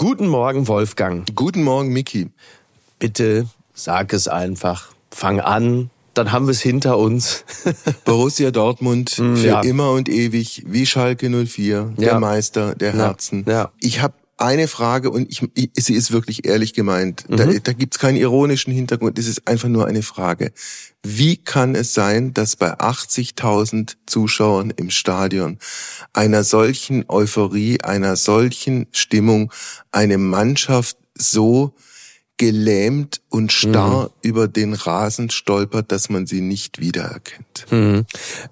Guten Morgen, Wolfgang. Guten Morgen, Miki. Bitte sag es einfach. Fang an, dann haben wir es hinter uns. Borussia Dortmund hm, für ja. immer und ewig, wie Schalke 04, der ja. Meister der Herzen. Ja. Ich habe eine Frage und ich, ich, sie ist wirklich ehrlich gemeint. Mhm. Da, da gibt es keinen ironischen Hintergrund, es ist einfach nur eine Frage. Wie kann es sein, dass bei 80.000 Zuschauern im Stadion einer solchen Euphorie, einer solchen Stimmung eine Mannschaft so gelähmt und starr mhm. über den Rasen stolpert, dass man sie nicht wiedererkennt. Mhm.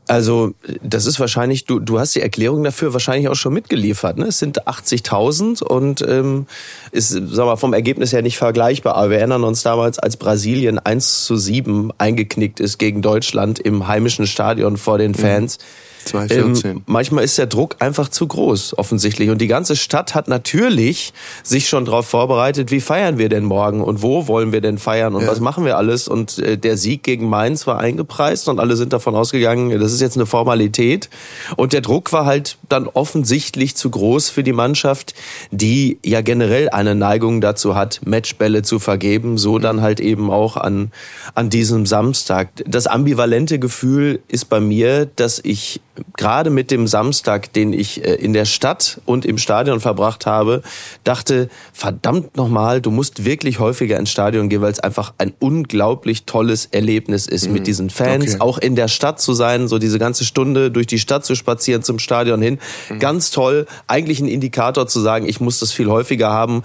Also das ist wahrscheinlich, du, du hast die Erklärung dafür wahrscheinlich auch schon mitgeliefert. Ne? Es sind 80.000 und ähm, ist sag mal, vom Ergebnis her nicht vergleichbar. Aber wir erinnern uns damals, als Brasilien 1 zu 7 eingeknickt ist gegen Deutschland im heimischen Stadion vor den mhm. Fans. Mhm 2014. Ähm, manchmal ist der Druck einfach zu groß, offensichtlich. Und die ganze Stadt hat natürlich sich schon darauf vorbereitet, wie feiern wir denn morgen und wo wollen wir denn feiern und ja. was machen wir alles. Und äh, der Sieg gegen Mainz war eingepreist und alle sind davon ausgegangen, das ist jetzt eine Formalität. Und der Druck war halt dann offensichtlich zu groß für die Mannschaft, die ja generell eine Neigung dazu hat, Matchbälle zu vergeben, so dann halt eben auch an, an diesem Samstag. Das ambivalente Gefühl ist bei mir, dass ich gerade mit dem Samstag, den ich äh, in der Stadt und im Stadion verbracht habe, dachte, verdammt nochmal, du musst wirklich häufiger ins Stadion gehen, weil es einfach ein unglaublich tolles Erlebnis ist, mhm. mit diesen Fans, okay. auch in der Stadt zu sein, so diese ganze Stunde durch die Stadt zu spazieren zum Stadion hin. Mhm. Ganz toll, eigentlich ein Indikator zu sagen, ich muss das viel häufiger haben,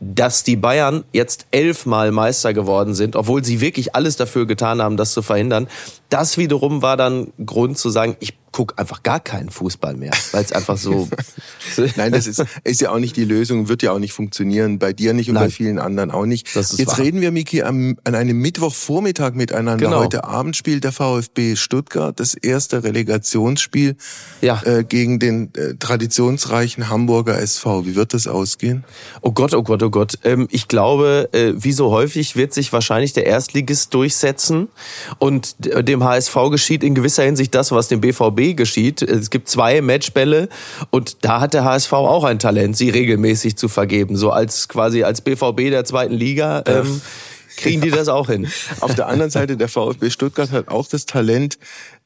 dass die Bayern jetzt elfmal Meister geworden sind, obwohl sie wirklich alles dafür getan haben, das zu verhindern. Das wiederum war dann Grund zu sagen, ich guck einfach gar keinen Fußball mehr, weil es einfach so. Nein, das ist, ist ja auch nicht die Lösung, wird ja auch nicht funktionieren, bei dir nicht und Nein. bei vielen anderen auch nicht. Jetzt wahr. reden wir, Miki, am, an einem Mittwochvormittag miteinander. Genau. Heute Abend spielt der VfB Stuttgart das erste Relegationsspiel ja. äh, gegen den äh, traditionsreichen Hamburger SV. Wie wird das ausgehen? Oh Gott, oh Gott, oh Gott. Ähm, ich glaube, äh, wie so häufig wird sich wahrscheinlich der Erstligist durchsetzen und dem HSV geschieht in gewisser Hinsicht das, was dem BVB geschieht. Es gibt zwei Matchbälle und da hat der HSV auch ein Talent, sie regelmäßig zu vergeben. So als quasi als BVB der zweiten Liga. Ähm, kriegen die das auch hin. Auf der anderen Seite, der VfB Stuttgart hat auch das Talent,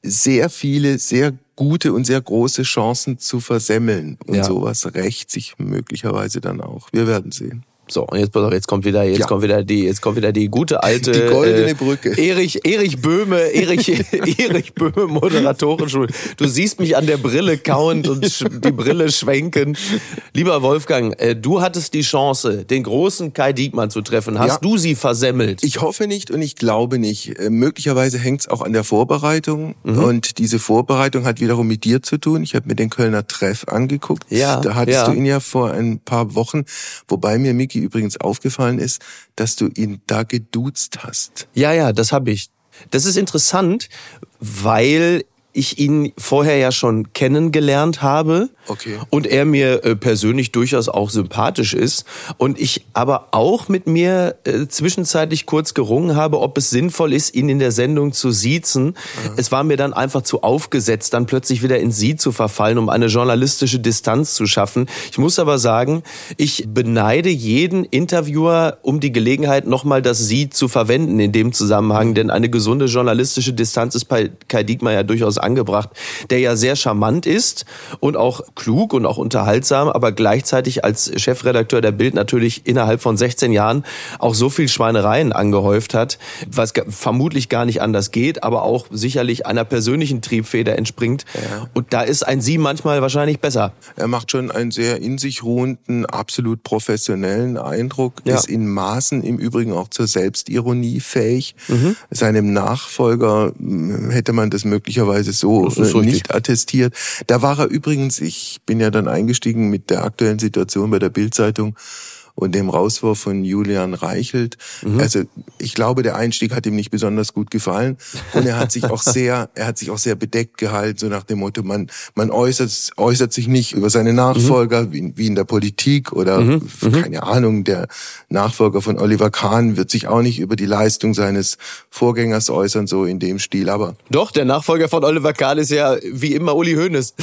sehr viele, sehr gute und sehr große Chancen zu versemmeln. Und ja. sowas rächt sich möglicherweise dann auch. Wir werden sehen. So, und jetzt, jetzt kommt wieder, jetzt ja. kommt wieder die, jetzt kommt wieder die gute alte. Die goldene äh, Brücke. Erich, Erich Böhme, Erich, Erich Böhme Moderatorenschule. Du siehst mich an der Brille kauend und die Brille schwenken. Lieber Wolfgang, äh, du hattest die Chance, den großen Kai Diekmann zu treffen. Hast ja. du sie versemmelt? Ich hoffe nicht und ich glaube nicht. Äh, möglicherweise hängt es auch an der Vorbereitung. Mhm. Und diese Vorbereitung hat wiederum mit dir zu tun. Ich habe mir den Kölner Treff angeguckt. Ja, da hattest ja. du ihn ja vor ein paar Wochen, wobei mir Miki übrigens aufgefallen ist, dass du ihn da geduzt hast. Ja, ja, das habe ich. Das ist interessant, weil ich ihn vorher ja schon kennengelernt habe okay. und er mir äh, persönlich durchaus auch sympathisch ist und ich aber auch mit mir äh, zwischenzeitlich kurz gerungen habe, ob es sinnvoll ist, ihn in der Sendung zu siezen. Mhm. Es war mir dann einfach zu aufgesetzt, dann plötzlich wieder in sie zu verfallen, um eine journalistische Distanz zu schaffen. Ich muss aber sagen, ich beneide jeden Interviewer um die Gelegenheit, nochmal das Sie zu verwenden in dem Zusammenhang, denn eine gesunde journalistische Distanz ist bei Kai Diekmann ja durchaus angebracht, der ja sehr charmant ist und auch klug und auch unterhaltsam, aber gleichzeitig als Chefredakteur der Bild natürlich innerhalb von 16 Jahren auch so viel Schweinereien angehäuft hat, was vermutlich gar nicht anders geht, aber auch sicherlich einer persönlichen Triebfeder entspringt. Ja. Und da ist ein Sie manchmal wahrscheinlich besser. Er macht schon einen sehr in sich ruhenden, absolut professionellen Eindruck, ja. ist in Maßen im Übrigen auch zur Selbstironie fähig. Mhm. Seinem Nachfolger hm, hätte man das möglicherweise so äh, nicht attestiert. Da war er übrigens, ich bin ja dann eingestiegen mit der aktuellen Situation bei der Bildzeitung und dem Rauswurf von Julian Reichelt. Mhm. Also ich glaube, der Einstieg hat ihm nicht besonders gut gefallen und er hat sich auch sehr, er hat sich auch sehr bedeckt gehalten, so nach dem Motto, man, man äußert, äußert sich nicht über seine Nachfolger, mhm. wie, wie, in der Politik oder mhm. mhm. keine Ahnung, der Nachfolger von Oliver Kahn wird sich auch nicht über die Leistung seines Vorgängers äußern, so in dem Stil, aber. Doch, der Nachfolger von Oliver Kahn ist ja wie immer Uli Hoeneß.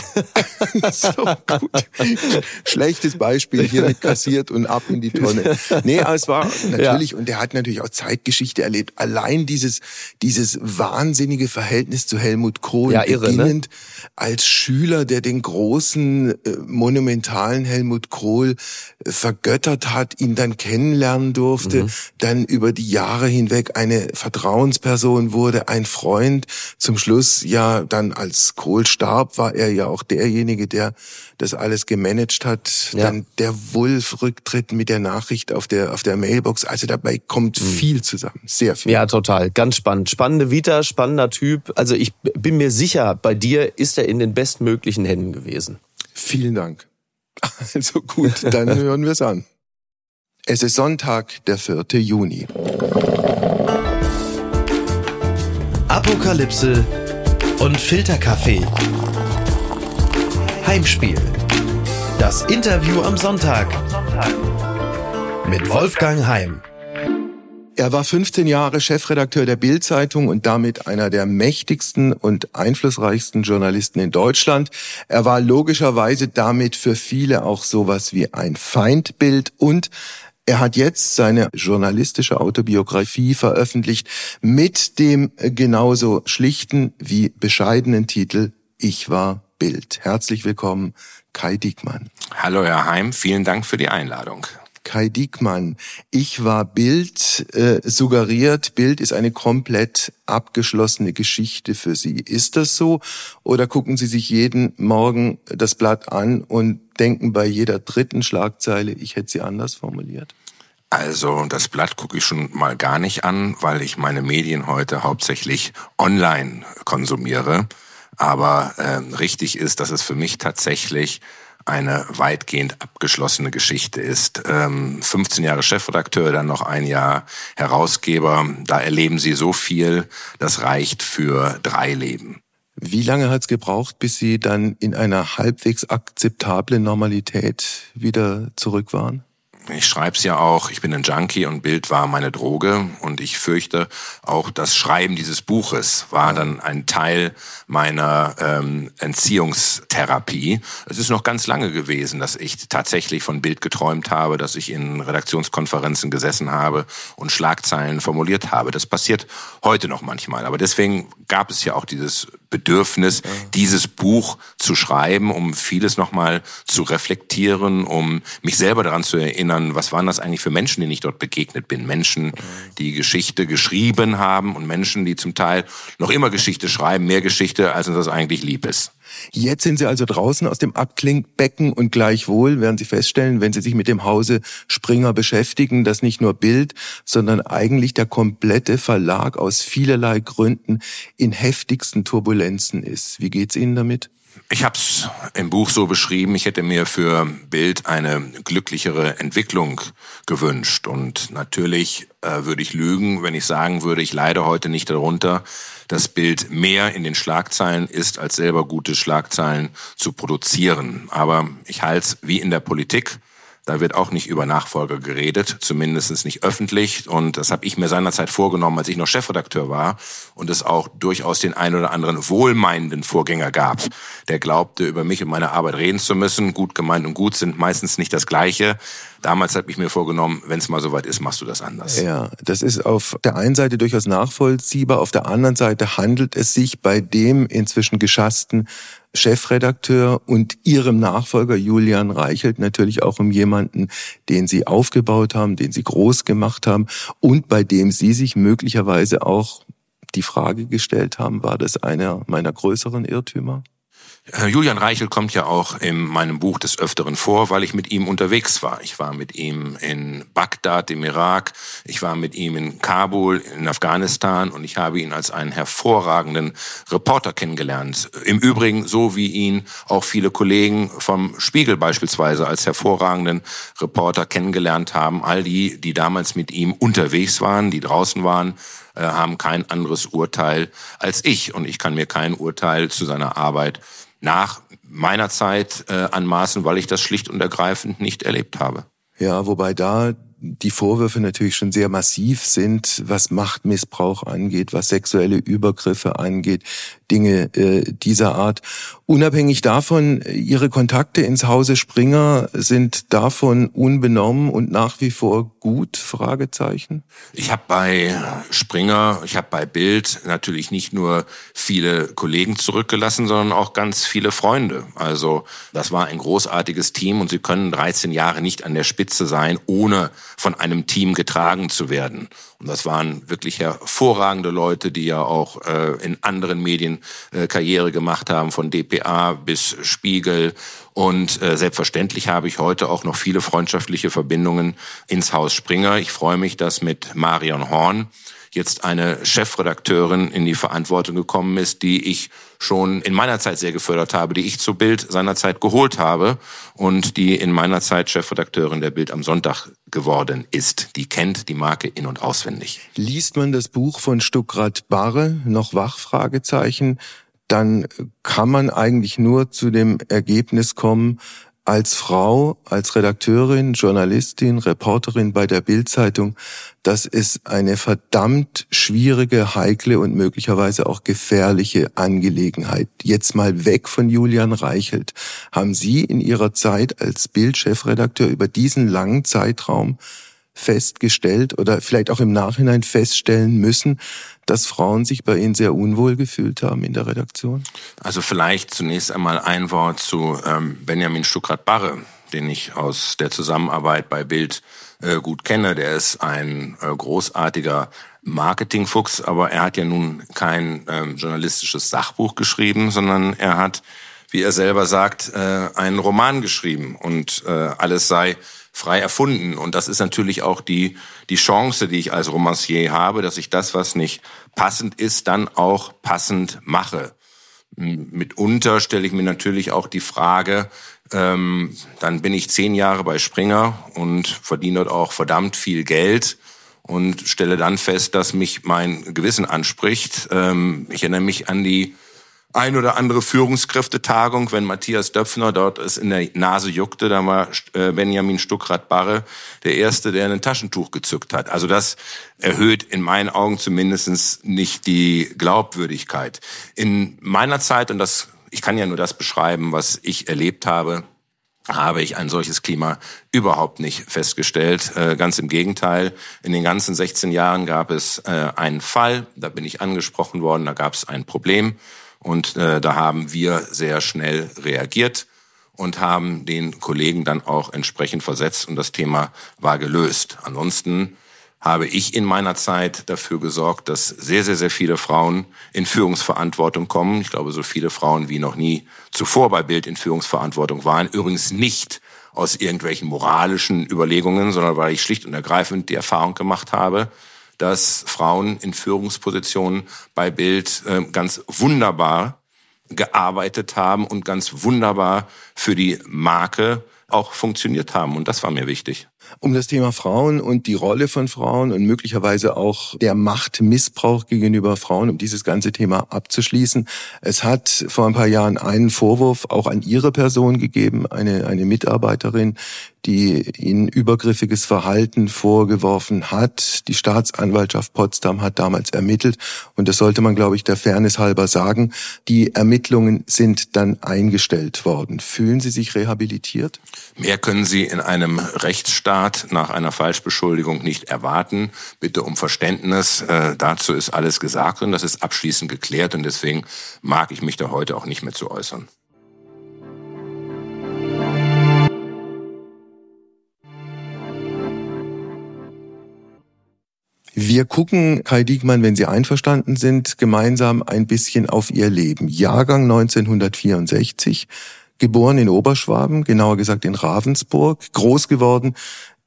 so gut. Schlechtes Beispiel hier mit kassiert und ab in die Tonne. Nee, aber es war natürlich, ja. und er hat natürlich auch Zeitgeschichte erlebt. Allein dieses, dieses wahnsinnige Verhältnis zu Helmut Kohl, ja, irre, ne? beginnend ne? als Schüler, der den großen, äh, monumentalen Helmut Kohl äh, vergöttert hat, ihn dann kennenlernen durfte, mhm. dann über die Jahre hinweg eine Vertrauensperson wurde, ein Freund, zum Schluss ja dann als Kohl starb, war er ja auch derjenige, der das alles gemanagt hat. Ja. Dann der Wulf-Rücktritt mit der Nachricht auf der, auf der Mailbox. Also dabei kommt mhm. viel zusammen. Sehr viel. Ja, total. Ganz spannend. Spannende Vita, spannender Typ. Also ich bin mir sicher, bei dir ist er in den bestmöglichen Händen gewesen. Vielen Dank. Also gut, dann hören wir es an. Es ist Sonntag, der 4. Juni. Apokalypse und Filterkaffee. Heimspiel. Das Interview am Sonntag. Mit Wolfgang Heim. Er war 15 Jahre Chefredakteur der Bild-Zeitung und damit einer der mächtigsten und einflussreichsten Journalisten in Deutschland. Er war logischerweise damit für viele auch sowas wie ein Feindbild und er hat jetzt seine journalistische Autobiografie veröffentlicht mit dem genauso schlichten wie bescheidenen Titel Ich war Bild. Herzlich willkommen, Kai Diekmann. Hallo, Herr Heim. Vielen Dank für die Einladung. Kai Diekmann, ich war Bild äh, suggeriert, Bild ist eine komplett abgeschlossene Geschichte für Sie. Ist das so? Oder gucken Sie sich jeden Morgen das Blatt an und denken bei jeder dritten Schlagzeile, ich hätte sie anders formuliert? Also das Blatt gucke ich schon mal gar nicht an, weil ich meine Medien heute hauptsächlich online konsumiere. Aber ähm, richtig ist, dass es für mich tatsächlich eine weitgehend abgeschlossene Geschichte ist. Ähm, 15 Jahre Chefredakteur, dann noch ein Jahr Herausgeber. Da erleben Sie so viel, das reicht für drei Leben. Wie lange hat es gebraucht, bis Sie dann in einer halbwegs akzeptablen Normalität wieder zurück waren? Ich schreibe es ja auch, ich bin ein Junkie und Bild war meine Droge und ich fürchte, auch das Schreiben dieses Buches war dann ein Teil meiner ähm, Entziehungstherapie. Es ist noch ganz lange gewesen, dass ich tatsächlich von Bild geträumt habe, dass ich in Redaktionskonferenzen gesessen habe und Schlagzeilen formuliert habe. Das passiert heute noch manchmal, aber deswegen gab es ja auch dieses Bedürfnis, ja. dieses Buch zu schreiben, um vieles nochmal zu reflektieren, um mich selber daran zu erinnern, was waren das eigentlich für Menschen, denen ich dort begegnet bin. Menschen, die Geschichte geschrieben haben und Menschen, die zum Teil noch immer Geschichte schreiben, mehr Geschichte, als uns das eigentlich lieb ist. Jetzt sind Sie also draußen aus dem Abklingbecken und gleichwohl werden Sie feststellen, wenn Sie sich mit dem Hause Springer beschäftigen, dass nicht nur Bild, sondern eigentlich der komplette Verlag aus vielerlei Gründen in heftigsten Turbulenzen ist. Wie geht's Ihnen damit? Ich habe es im Buch so beschrieben, ich hätte mir für Bild eine glücklichere Entwicklung gewünscht. Und natürlich äh, würde ich lügen, wenn ich sagen würde, ich leide heute nicht darunter, dass Bild mehr in den Schlagzeilen ist, als selber gute Schlagzeilen zu produzieren. Aber ich halte es wie in der Politik. Da wird auch nicht über Nachfolger geredet, zumindest nicht öffentlich. Und das habe ich mir seinerzeit vorgenommen, als ich noch Chefredakteur war und es auch durchaus den einen oder anderen wohlmeinenden Vorgänger gab, der glaubte, über mich und meine Arbeit reden zu müssen. Gut gemeint und gut sind meistens nicht das Gleiche. Damals habe ich mir vorgenommen, wenn es mal soweit ist, machst du das anders. Ja, das ist auf der einen Seite durchaus nachvollziehbar, auf der anderen Seite handelt es sich bei dem inzwischen geschassten Chefredakteur und Ihrem Nachfolger Julian Reichelt natürlich auch um jemanden, den Sie aufgebaut haben, den Sie groß gemacht haben und bei dem Sie sich möglicherweise auch die Frage gestellt haben, war das einer meiner größeren Irrtümer? Äh, Julian Reichel kommt ja auch in meinem Buch des Öfteren vor, weil ich mit ihm unterwegs war. Ich war mit ihm in Bagdad im Irak, ich war mit ihm in Kabul in Afghanistan und ich habe ihn als einen hervorragenden Reporter kennengelernt. Im Übrigen so wie ihn auch viele Kollegen vom Spiegel beispielsweise als hervorragenden Reporter kennengelernt haben. All die, die damals mit ihm unterwegs waren, die draußen waren, äh, haben kein anderes Urteil als ich und ich kann mir kein Urteil zu seiner Arbeit nach meiner Zeit äh, anmaßen, weil ich das schlicht und ergreifend nicht erlebt habe. Ja, wobei da die Vorwürfe natürlich schon sehr massiv sind, was Machtmissbrauch angeht, was sexuelle Übergriffe angeht, Dinge äh, dieser Art. Unabhängig davon, Ihre Kontakte ins Hause Springer sind davon unbenommen und nach wie vor gut? Fragezeichen. Ich habe bei Springer, ich habe bei Bild natürlich nicht nur viele Kollegen zurückgelassen, sondern auch ganz viele Freunde. Also das war ein großartiges Team und Sie können 13 Jahre nicht an der Spitze sein, ohne von einem Team getragen zu werden. Und das waren wirklich hervorragende Leute, die ja auch äh, in anderen Medien äh, Karriere gemacht haben, von dpa bis Spiegel. Und äh, selbstverständlich habe ich heute auch noch viele freundschaftliche Verbindungen ins Haus Springer. Ich freue mich, dass mit Marion Horn jetzt eine Chefredakteurin in die Verantwortung gekommen ist, die ich schon in meiner Zeit sehr gefördert habe, die ich zu Bild seinerzeit geholt habe und die in meiner Zeit Chefredakteurin der Bild am Sonntag geworden ist. Die kennt die Marke in- und auswendig. Liest man das Buch von Stuckrad Barre, noch wach, Fragezeichen, dann kann man eigentlich nur zu dem Ergebnis kommen, als Frau, als Redakteurin, Journalistin, Reporterin bei der Bildzeitung, das ist eine verdammt schwierige, heikle und möglicherweise auch gefährliche Angelegenheit. Jetzt mal weg von Julian Reichelt. Haben Sie in Ihrer Zeit als Bildchefredakteur über diesen langen Zeitraum festgestellt oder vielleicht auch im Nachhinein feststellen müssen, dass Frauen sich bei Ihnen sehr unwohl gefühlt haben in der Redaktion? Also vielleicht zunächst einmal ein Wort zu ähm, Benjamin Stuckrad-Barre, den ich aus der Zusammenarbeit bei Bild äh, gut kenne. Der ist ein äh, großartiger Marketingfuchs, aber er hat ja nun kein ähm, journalistisches Sachbuch geschrieben, sondern er hat, wie er selber sagt, äh, einen Roman geschrieben und alles sei frei erfunden. Und das ist natürlich auch die, die Chance, die ich als Romancier habe, dass ich das, was nicht passend ist, dann auch passend mache. Mitunter stelle ich mir natürlich auch die Frage, ähm, dann bin ich zehn Jahre bei Springer und verdiene dort auch verdammt viel Geld und stelle dann fest, dass mich mein Gewissen anspricht. Ähm, ich erinnere mich an die ein oder andere Führungskräftetagung, wenn Matthias Döpfner dort es in der Nase juckte, da war äh, Benjamin Stuckrad-Barre der Erste, der ein Taschentuch gezückt hat. Also das erhöht in meinen Augen zumindest nicht die Glaubwürdigkeit. In meiner Zeit, und das, ich kann ja nur das beschreiben, was ich erlebt habe, habe ich ein solches Klima überhaupt nicht festgestellt. Äh, ganz im Gegenteil. In den ganzen 16 Jahren gab es äh, einen Fall, da bin ich angesprochen worden, da gab es ein Problem. Und äh, da haben wir sehr schnell reagiert und haben den Kollegen dann auch entsprechend versetzt und das Thema war gelöst. Ansonsten habe ich in meiner Zeit dafür gesorgt, dass sehr, sehr, sehr viele Frauen in Führungsverantwortung kommen. Ich glaube, so viele Frauen wie noch nie zuvor bei Bild in Führungsverantwortung waren. Übrigens nicht aus irgendwelchen moralischen Überlegungen, sondern weil ich schlicht und ergreifend die Erfahrung gemacht habe, dass Frauen in Führungspositionen bei Bild äh, ganz wunderbar gearbeitet haben und ganz wunderbar für die Marke auch funktioniert haben. Und das war mir wichtig. Um das Thema Frauen und die Rolle von Frauen und möglicherweise auch der Machtmissbrauch gegenüber Frauen, um dieses ganze Thema abzuschließen. Es hat vor ein paar Jahren einen Vorwurf auch an Ihre Person gegeben, eine, eine Mitarbeiterin, die ihnen übergriffiges Verhalten vorgeworfen hat. Die Staatsanwaltschaft Potsdam hat damals ermittelt und das sollte man, glaube ich, der Fairness halber sagen. Die Ermittlungen sind dann eingestellt worden. Fühlen Sie sich rehabilitiert? Mehr können Sie in einem Rechtsstaat nach einer Falschbeschuldigung nicht erwarten. Bitte um Verständnis. Äh, dazu ist alles gesagt und das ist abschließend geklärt und deswegen mag ich mich da heute auch nicht mehr zu äußern. Wir gucken, Kai Diekmann, wenn Sie einverstanden sind, gemeinsam ein bisschen auf Ihr Leben. Jahrgang 1964, geboren in Oberschwaben, genauer gesagt in Ravensburg, groß geworden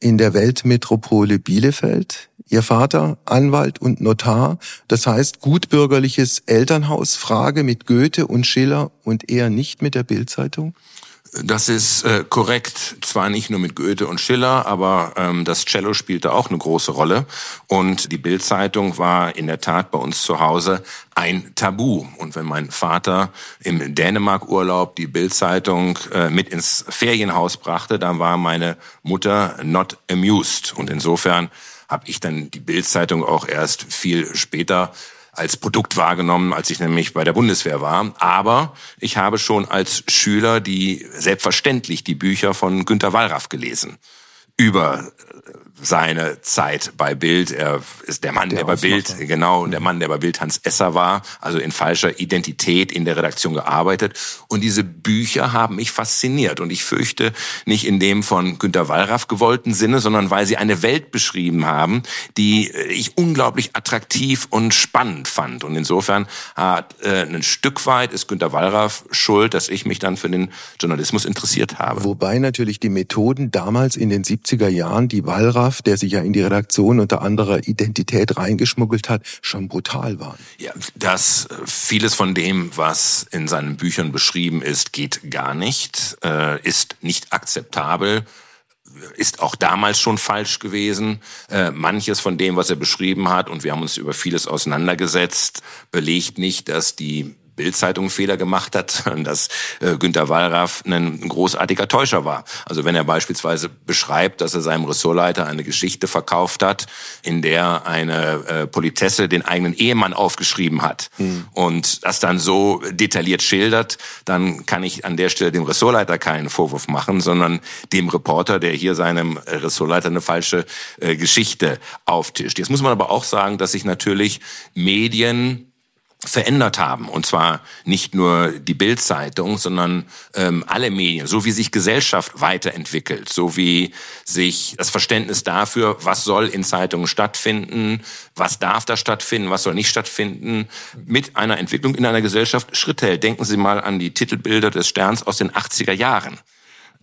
in der Weltmetropole Bielefeld. Ihr Vater Anwalt und Notar, das heißt gutbürgerliches Elternhaus, Frage mit Goethe und Schiller und eher nicht mit der Bildzeitung? Das ist äh, korrekt, zwar nicht nur mit Goethe und Schiller, aber ähm, das Cello spielte auch eine große Rolle. Und die Bildzeitung war in der Tat bei uns zu Hause ein Tabu. Und wenn mein Vater im Dänemark-Urlaub die Bildzeitung äh, mit ins Ferienhaus brachte, dann war meine Mutter not amused. Und insofern habe ich dann die Bildzeitung auch erst viel später als Produkt wahrgenommen, als ich nämlich bei der Bundeswehr war. Aber ich habe schon als Schüler die selbstverständlich die Bücher von Günter Wallraff gelesen über seine Zeit bei Bild. Er ist der Mann, der, der bei Bild, genau, der Mann, der bei Bild Hans Esser war, also in falscher Identität in der Redaktion gearbeitet. Und diese Bücher haben mich fasziniert. Und ich fürchte nicht in dem von Günter Wallraff gewollten Sinne, sondern weil sie eine Welt beschrieben haben, die ich unglaublich attraktiv und spannend fand. Und insofern hat äh, ein Stück weit ist Günter Wallraff schuld, dass ich mich dann für den Journalismus interessiert habe. Wobei natürlich die Methoden damals in den 70er Jahren, die Wallraff der sich ja in die Redaktion unter anderer Identität reingeschmuggelt hat, schon brutal waren. Ja, das vieles von dem, was in seinen Büchern beschrieben ist, geht gar nicht, äh, ist nicht akzeptabel ist auch damals schon falsch gewesen. Äh, manches von dem, was er beschrieben hat, und wir haben uns über vieles auseinandergesetzt, belegt nicht, dass die Bildzeitung Fehler gemacht hat, dass äh, Günter Wallraff ein großartiger Täuscher war. Also wenn er beispielsweise beschreibt, dass er seinem Ressortleiter eine Geschichte verkauft hat, in der eine äh, Politesse den eigenen Ehemann aufgeschrieben hat mhm. und das dann so detailliert schildert, dann kann ich an der Stelle dem Ressortleiter keinen Vorwurf machen, sondern dem Reporter, der hier seinem Ressortleiter eine falsche äh, Geschichte auftischt. Jetzt muss man aber auch sagen, dass sich natürlich Medien verändert haben. Und zwar nicht nur die Bildzeitung, sondern ähm, alle Medien, so wie sich Gesellschaft weiterentwickelt, so wie sich das Verständnis dafür, was soll in Zeitungen stattfinden, was darf da stattfinden, was soll nicht stattfinden, mit einer Entwicklung in einer Gesellschaft Schritt hält. Denken Sie mal an die Titelbilder des Sterns aus den 80er Jahren.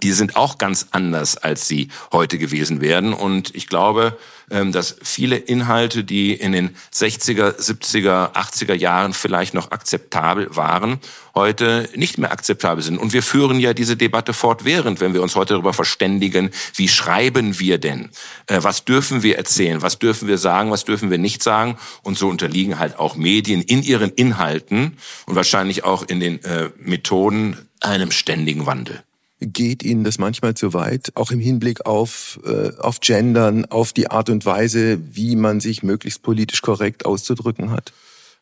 Die sind auch ganz anders, als sie heute gewesen wären. Und ich glaube, ähm, dass viele Inhalte, die in den 60er, 70er, 80er Jahren vielleicht noch akzeptabel waren, heute nicht mehr akzeptabel sind. Und wir führen ja diese Debatte fortwährend, wenn wir uns heute darüber verständigen, wie schreiben wir denn? Äh, was dürfen wir erzählen? Was dürfen wir sagen? Was dürfen wir nicht sagen? Und so unterliegen halt auch Medien in ihren Inhalten und wahrscheinlich auch in den äh, Methoden einem ständigen Wandel geht Ihnen das manchmal zu weit, auch im Hinblick auf, äh, auf Gendern, auf die Art und Weise, wie man sich möglichst politisch korrekt auszudrücken hat?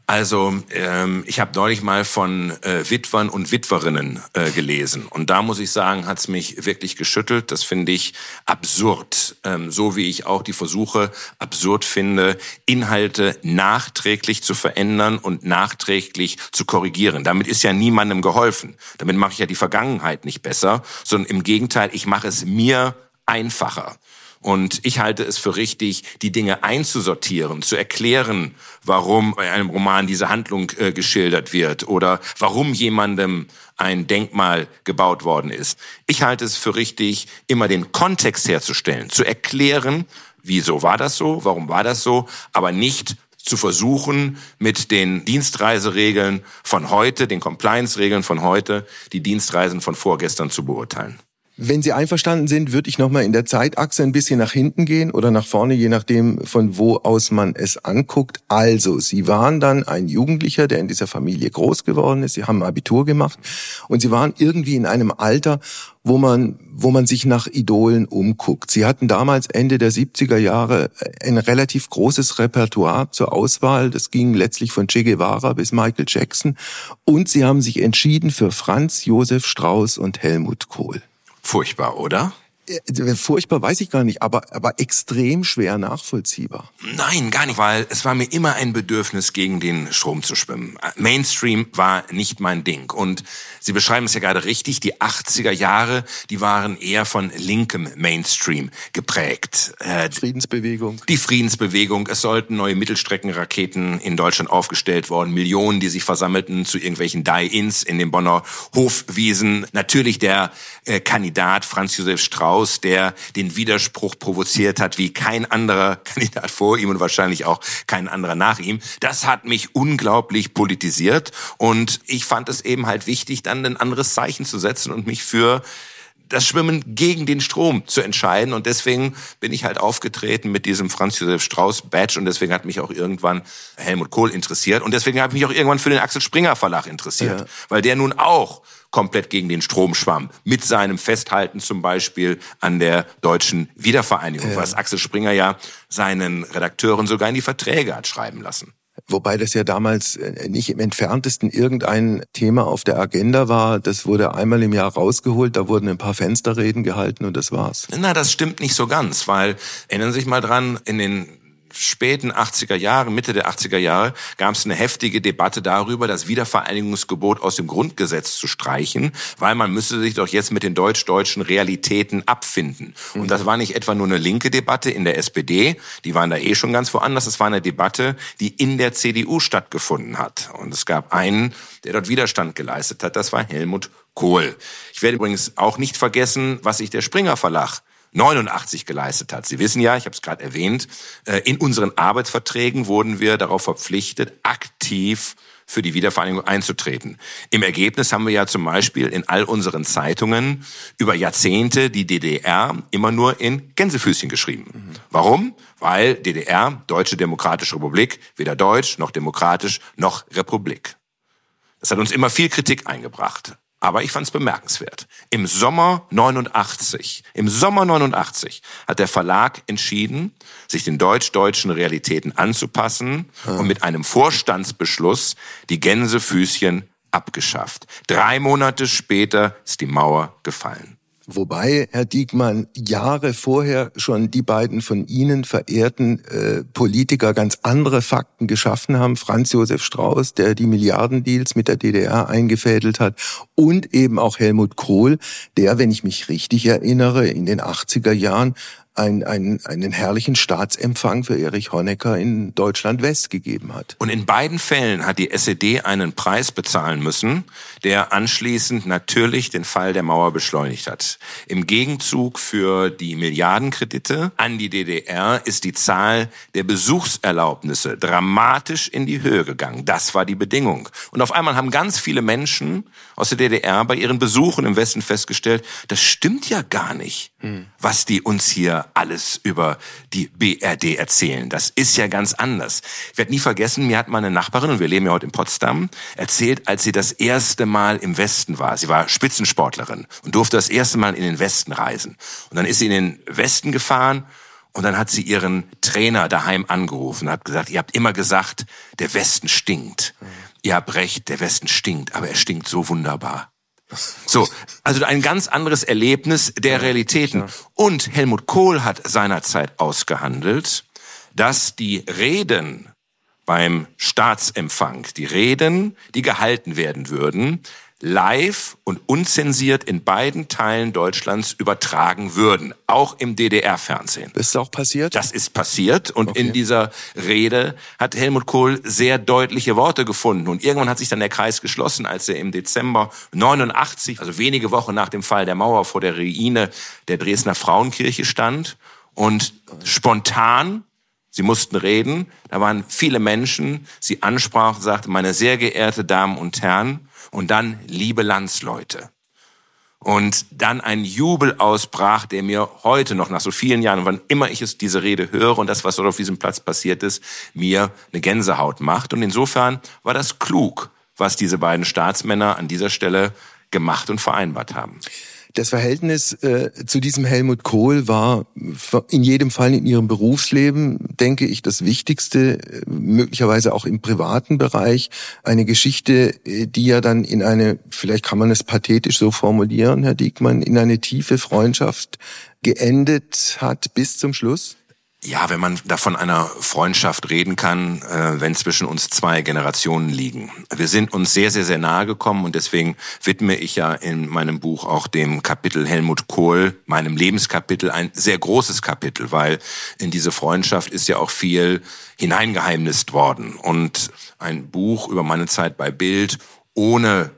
Also ähm, ich habe neulich mal von äh, Witwern und Witwerinnen äh, gelesen und da muss ich sagen, hat's mich wirklich geschüttelt. Das finde ich absurd, ähm, so wie ich auch die Versuche absurd finde, Inhalte nachträglich zu verändern und nachträglich zu korrigieren. Damit ist ja niemandem geholfen. Damit mache ich ja die Vergangenheit nicht besser, sondern im Gegenteil, ich mache es mir einfacher. Und ich halte es für richtig, die Dinge einzusortieren, zu erklären, warum bei einem Roman diese Handlung äh, geschildert wird oder warum jemandem ein Denkmal gebaut worden ist. Ich halte es für richtig, immer den Kontext herzustellen, zu erklären, wieso war das so, warum war das so, aber nicht zu versuchen, mit den Dienstreiseregeln von heute, den Compliance-Regeln von heute, die Dienstreisen von vorgestern zu beurteilen. Wenn Sie einverstanden sind, würde ich nochmal in der Zeitachse ein bisschen nach hinten gehen oder nach vorne, je nachdem, von wo aus man es anguckt. Also, Sie waren dann ein Jugendlicher, der in dieser Familie groß geworden ist. Sie haben Abitur gemacht und Sie waren irgendwie in einem Alter, wo man, wo man sich nach Idolen umguckt. Sie hatten damals Ende der 70er Jahre ein relativ großes Repertoire zur Auswahl. Das ging letztlich von Che Guevara bis Michael Jackson. Und Sie haben sich entschieden für Franz Josef Strauß und Helmut Kohl. Furchtbar, oder? Äh, furchtbar weiß ich gar nicht, aber, aber extrem schwer nachvollziehbar. Nein, gar nicht, weil es war mir immer ein Bedürfnis, gegen den Strom zu schwimmen. Mainstream war nicht mein Ding. Und Sie beschreiben es ja gerade richtig, die 80er Jahre, die waren eher von linkem Mainstream geprägt. Äh, Friedensbewegung. Die Friedensbewegung. Es sollten neue Mittelstreckenraketen in Deutschland aufgestellt worden. Millionen, die sich versammelten zu irgendwelchen Die-Ins in den Bonner Hofwiesen. Natürlich der äh, Kandidat Franz Josef Strauß, der den Widerspruch provoziert hat wie kein anderer Kandidat vor ihm und wahrscheinlich auch kein anderer nach ihm. Das hat mich unglaublich politisiert und ich fand es eben halt wichtig, dann dann ein anderes Zeichen zu setzen und mich für das Schwimmen gegen den Strom zu entscheiden. Und deswegen bin ich halt aufgetreten mit diesem Franz Josef Strauß Badge und deswegen hat mich auch irgendwann Helmut Kohl interessiert und deswegen habe ich mich auch irgendwann für den Axel Springer Verlag interessiert, ja. weil der nun auch komplett gegen den Strom schwamm. Mit seinem Festhalten zum Beispiel an der deutschen Wiedervereinigung, ja. was Axel Springer ja seinen Redakteuren sogar in die Verträge hat schreiben lassen. Wobei das ja damals äh, nicht im entferntesten irgendein Thema auf der Agenda war. Das wurde einmal im Jahr rausgeholt, da wurden ein paar Fensterreden gehalten und das war's. Na, das stimmt nicht so ganz, weil erinnern Sie sich mal dran, in den späten 80er Jahre, Mitte der 80er Jahre, gab es eine heftige Debatte darüber, das Wiedervereinigungsgebot aus dem Grundgesetz zu streichen, weil man müsste sich doch jetzt mit den deutsch-deutschen Realitäten abfinden. Und das war nicht etwa nur eine linke Debatte in der SPD, die waren da eh schon ganz woanders, es war eine Debatte, die in der CDU stattgefunden hat. Und es gab einen, der dort Widerstand geleistet hat, das war Helmut Kohl. Ich werde übrigens auch nicht vergessen, was sich der Springer Verlag 89 geleistet hat. Sie wissen ja, ich habe es gerade erwähnt, äh, in unseren Arbeitsverträgen wurden wir darauf verpflichtet, aktiv für die Wiedervereinigung einzutreten. Im Ergebnis haben wir ja zum Beispiel in all unseren Zeitungen über Jahrzehnte die DDR immer nur in Gänsefüßchen geschrieben. Warum? Weil DDR, Deutsche Demokratische Republik, weder deutsch noch demokratisch noch Republik. Das hat uns immer viel Kritik eingebracht. Aber ich fand es bemerkenswert. Im Sommer 89, im Sommer 89 hat der Verlag entschieden, sich den deutsch-deutschen Realitäten anzupassen ah. und mit einem Vorstandsbeschluss die Gänsefüßchen abgeschafft. Drei Monate später ist die Mauer gefallen. Wobei, Herr Diekmann, Jahre vorher schon die beiden von Ihnen verehrten äh, Politiker ganz andere Fakten geschaffen haben. Franz Josef Strauß, der die Milliardendeals mit der DDR eingefädelt hat und eben auch Helmut Kohl, der, wenn ich mich richtig erinnere, in den 80er Jahren ein, ein, einen herrlichen Staatsempfang für Erich Honecker in Deutschland West gegeben hat. Und in beiden Fällen hat die SED einen Preis bezahlen müssen, der anschließend natürlich den Fall der Mauer beschleunigt hat. Im Gegenzug für die Milliardenkredite an die DDR ist die Zahl der Besuchserlaubnisse dramatisch in die Höhe gegangen. Das war die Bedingung. Und auf einmal haben ganz viele Menschen aus der DDR bei ihren Besuchen im Westen festgestellt, das stimmt ja gar nicht, hm. was die uns hier alles über die BRD erzählen. Das ist ja ganz anders. Ich werde nie vergessen, mir hat meine Nachbarin, und wir leben ja heute in Potsdam, erzählt, als sie das erste Mal im Westen war. Sie war Spitzensportlerin und durfte das erste Mal in den Westen reisen. Und dann ist sie in den Westen gefahren und dann hat sie ihren Trainer daheim angerufen und hat gesagt, ihr habt immer gesagt, der Westen stinkt. Ihr habt recht, der Westen stinkt, aber er stinkt so wunderbar. So, also ein ganz anderes Erlebnis der Realitäten. Und Helmut Kohl hat seinerzeit ausgehandelt, dass die Reden beim Staatsempfang, die Reden, die gehalten werden würden, live und unzensiert in beiden Teilen Deutschlands übertragen würden, auch im DDR-Fernsehen. Das ist auch passiert? Das ist passiert und okay. in dieser Rede hat Helmut Kohl sehr deutliche Worte gefunden und irgendwann hat sich dann der Kreis geschlossen, als er im Dezember 89, also wenige Wochen nach dem Fall der Mauer vor der Ruine der Dresdner Frauenkirche stand und spontan Sie mussten reden, da waren viele Menschen, sie ansprach und sagte, meine sehr geehrte Damen und Herren, und dann liebe Landsleute. Und dann ein Jubel ausbrach, der mir heute noch nach so vielen Jahren, wann immer ich es diese Rede höre und das, was dort auf diesem Platz passiert ist, mir eine Gänsehaut macht. Und insofern war das klug, was diese beiden Staatsmänner an dieser Stelle gemacht und vereinbart haben. Das Verhältnis äh, zu diesem Helmut Kohl war in jedem Fall in ihrem Berufsleben, denke ich, das Wichtigste, äh, möglicherweise auch im privaten Bereich. Eine Geschichte, äh, die ja dann in eine, vielleicht kann man es pathetisch so formulieren, Herr Diekmann, in eine tiefe Freundschaft geendet hat bis zum Schluss? Ja, wenn man da von einer Freundschaft reden kann, äh, wenn zwischen uns zwei Generationen liegen. Wir sind uns sehr, sehr, sehr nahe gekommen und deswegen widme ich ja in meinem Buch auch dem Kapitel Helmut Kohl, meinem Lebenskapitel, ein sehr großes Kapitel, weil in diese Freundschaft ist ja auch viel hineingeheimnist worden. Und ein Buch über meine Zeit bei Bild, ohne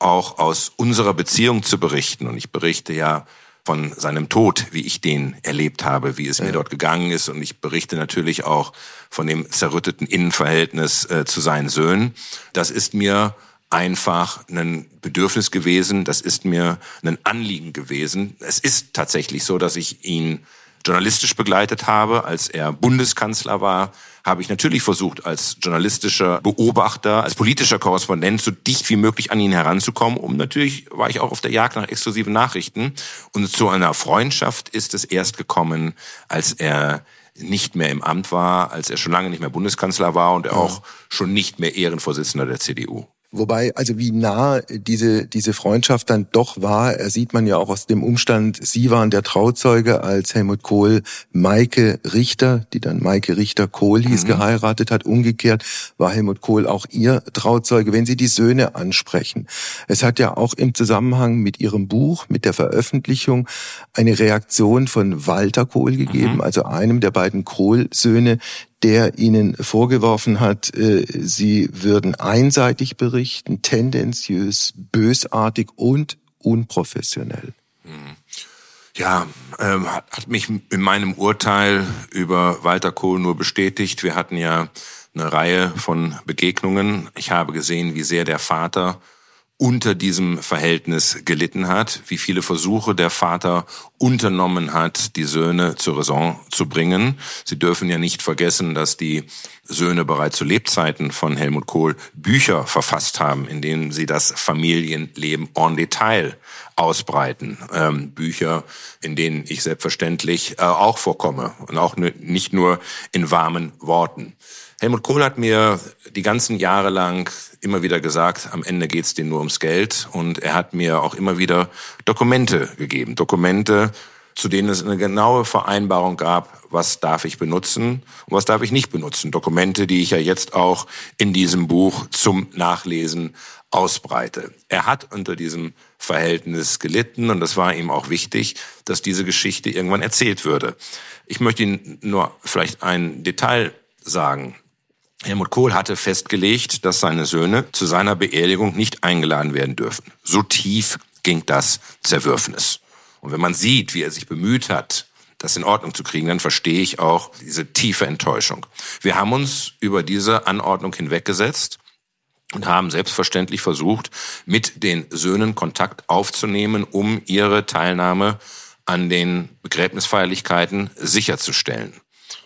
auch aus unserer Beziehung zu berichten. Und ich berichte ja von seinem Tod, wie ich den erlebt habe, wie es ja. mir dort gegangen ist. Und ich berichte natürlich auch von dem zerrütteten Innenverhältnis äh, zu seinen Söhnen. Das ist mir einfach ein Bedürfnis gewesen, das ist mir ein Anliegen gewesen. Es ist tatsächlich so, dass ich ihn journalistisch begleitet habe, als er Bundeskanzler war, habe ich natürlich versucht, als journalistischer Beobachter, als politischer Korrespondent so dicht wie möglich an ihn heranzukommen. Um natürlich war ich auch auf der Jagd nach exklusiven Nachrichten. Und zu einer Freundschaft ist es erst gekommen, als er nicht mehr im Amt war, als er schon lange nicht mehr Bundeskanzler war und er auch schon nicht mehr Ehrenvorsitzender der CDU. Wobei, also wie nah diese, diese Freundschaft dann doch war, sieht man ja auch aus dem Umstand, Sie waren der Trauzeuge, als Helmut Kohl Maike Richter, die dann Maike Richter Kohl hieß, mhm. geheiratet hat. Umgekehrt war Helmut Kohl auch ihr Trauzeuge, wenn Sie die Söhne ansprechen. Es hat ja auch im Zusammenhang mit Ihrem Buch, mit der Veröffentlichung, eine Reaktion von Walter Kohl gegeben, mhm. also einem der beiden Kohl-Söhne, der ihnen vorgeworfen hat, äh, sie würden einseitig berichten, tendenziös, bösartig und unprofessionell. Mhm. Ja, ähm, hat mich in meinem Urteil über Walter Kohl nur bestätigt. Wir hatten ja eine Reihe von Begegnungen. Ich habe gesehen, wie sehr der Vater unter diesem Verhältnis gelitten hat, wie viele Versuche der Vater unternommen hat, die Söhne zur Raison zu bringen. Sie dürfen ja nicht vergessen, dass die Söhne bereits zu Lebzeiten von Helmut Kohl Bücher verfasst haben, in denen sie das Familienleben en Detail ausbreiten. Ähm, Bücher, in denen ich selbstverständlich äh, auch vorkomme und auch nicht nur in warmen Worten. Helmut Kohl hat mir die ganzen Jahre lang immer wieder gesagt, am Ende geht's denen nur ums Geld. Und er hat mir auch immer wieder Dokumente gegeben. Dokumente, zu denen es eine genaue Vereinbarung gab, was darf ich benutzen und was darf ich nicht benutzen. Dokumente, die ich ja jetzt auch in diesem Buch zum Nachlesen ausbreite. Er hat unter diesem Verhältnis gelitten und das war ihm auch wichtig, dass diese Geschichte irgendwann erzählt würde. Ich möchte Ihnen nur vielleicht ein Detail sagen. Helmut Kohl hatte festgelegt, dass seine Söhne zu seiner Beerdigung nicht eingeladen werden dürfen. So tief ging das Zerwürfnis. Und wenn man sieht, wie er sich bemüht hat, das in Ordnung zu kriegen, dann verstehe ich auch diese tiefe Enttäuschung. Wir haben uns über diese Anordnung hinweggesetzt und haben selbstverständlich versucht, mit den Söhnen Kontakt aufzunehmen, um ihre Teilnahme an den Begräbnisfeierlichkeiten sicherzustellen.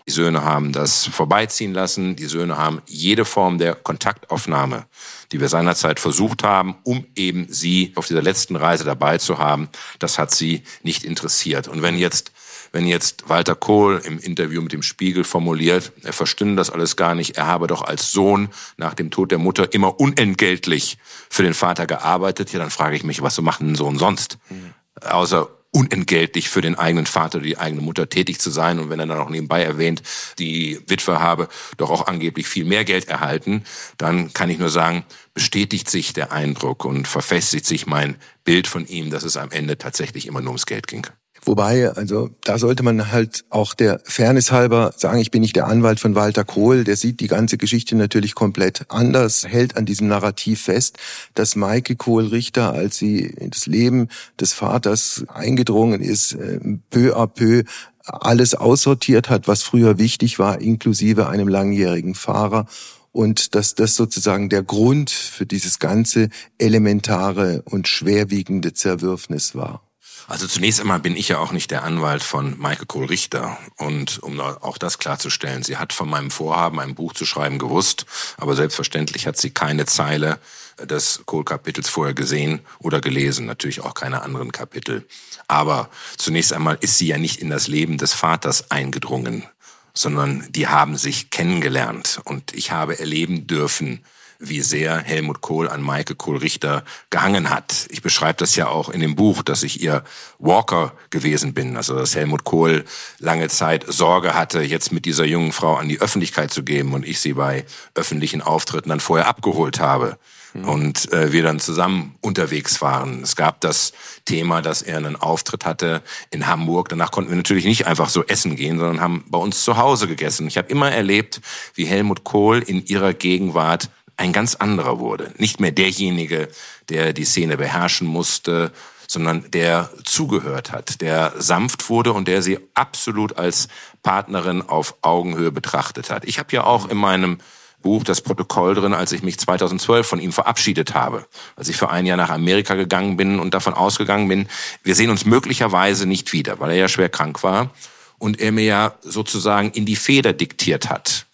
Die Söhne haben das vorbeiziehen lassen. Die Söhne haben jede Form der Kontaktaufnahme, die wir seinerzeit versucht haben, um eben sie auf dieser letzten Reise dabei zu haben, das hat sie nicht interessiert. Und wenn jetzt wenn jetzt Walter Kohl im Interview mit dem Spiegel formuliert, er verstünde das alles gar nicht, er habe doch als Sohn nach dem Tod der Mutter immer unentgeltlich für den Vater gearbeitet, ja, dann frage ich mich, was so macht ein Sohn sonst? Mhm. Außer unentgeltlich für den eigenen Vater oder die eigene Mutter tätig zu sein. Und wenn er dann auch nebenbei erwähnt, die Witwe habe doch auch angeblich viel mehr Geld erhalten, dann kann ich nur sagen, bestätigt sich der Eindruck und verfestigt sich mein Bild von ihm, dass es am Ende tatsächlich immer nur ums Geld ging. Wobei, also da sollte man halt auch der Fairness halber sagen, ich bin nicht der Anwalt von Walter Kohl, der sieht die ganze Geschichte natürlich komplett anders, hält an diesem Narrativ fest, dass Maike Kohl Richter, als sie in das Leben des Vaters eingedrungen ist, äh, peu à peu alles aussortiert hat, was früher wichtig war, inklusive einem langjährigen Fahrer und dass das sozusagen der Grund für dieses ganze elementare und schwerwiegende Zerwürfnis war. Also zunächst einmal bin ich ja auch nicht der Anwalt von Michael Kohl Richter. Und um auch das klarzustellen, sie hat von meinem Vorhaben, ein Buch zu schreiben, gewusst. Aber selbstverständlich hat sie keine Zeile des Kohl-Kapitels vorher gesehen oder gelesen. Natürlich auch keine anderen Kapitel. Aber zunächst einmal ist sie ja nicht in das Leben des Vaters eingedrungen, sondern die haben sich kennengelernt. Und ich habe erleben dürfen, wie sehr Helmut Kohl an Maike Kohl-Richter gehangen hat. Ich beschreibe das ja auch in dem Buch, dass ich ihr Walker gewesen bin. Also dass Helmut Kohl lange Zeit Sorge hatte, jetzt mit dieser jungen Frau an die Öffentlichkeit zu geben und ich sie bei öffentlichen Auftritten dann vorher abgeholt habe mhm. und äh, wir dann zusammen unterwegs waren. Es gab das Thema, dass er einen Auftritt hatte in Hamburg. Danach konnten wir natürlich nicht einfach so essen gehen, sondern haben bei uns zu Hause gegessen. Ich habe immer erlebt, wie Helmut Kohl in ihrer Gegenwart ein ganz anderer wurde. Nicht mehr derjenige, der die Szene beherrschen musste, sondern der zugehört hat, der sanft wurde und der sie absolut als Partnerin auf Augenhöhe betrachtet hat. Ich habe ja auch in meinem Buch das Protokoll drin, als ich mich 2012 von ihm verabschiedet habe, als ich für ein Jahr nach Amerika gegangen bin und davon ausgegangen bin, wir sehen uns möglicherweise nicht wieder, weil er ja schwer krank war und er mir ja sozusagen in die Feder diktiert hat,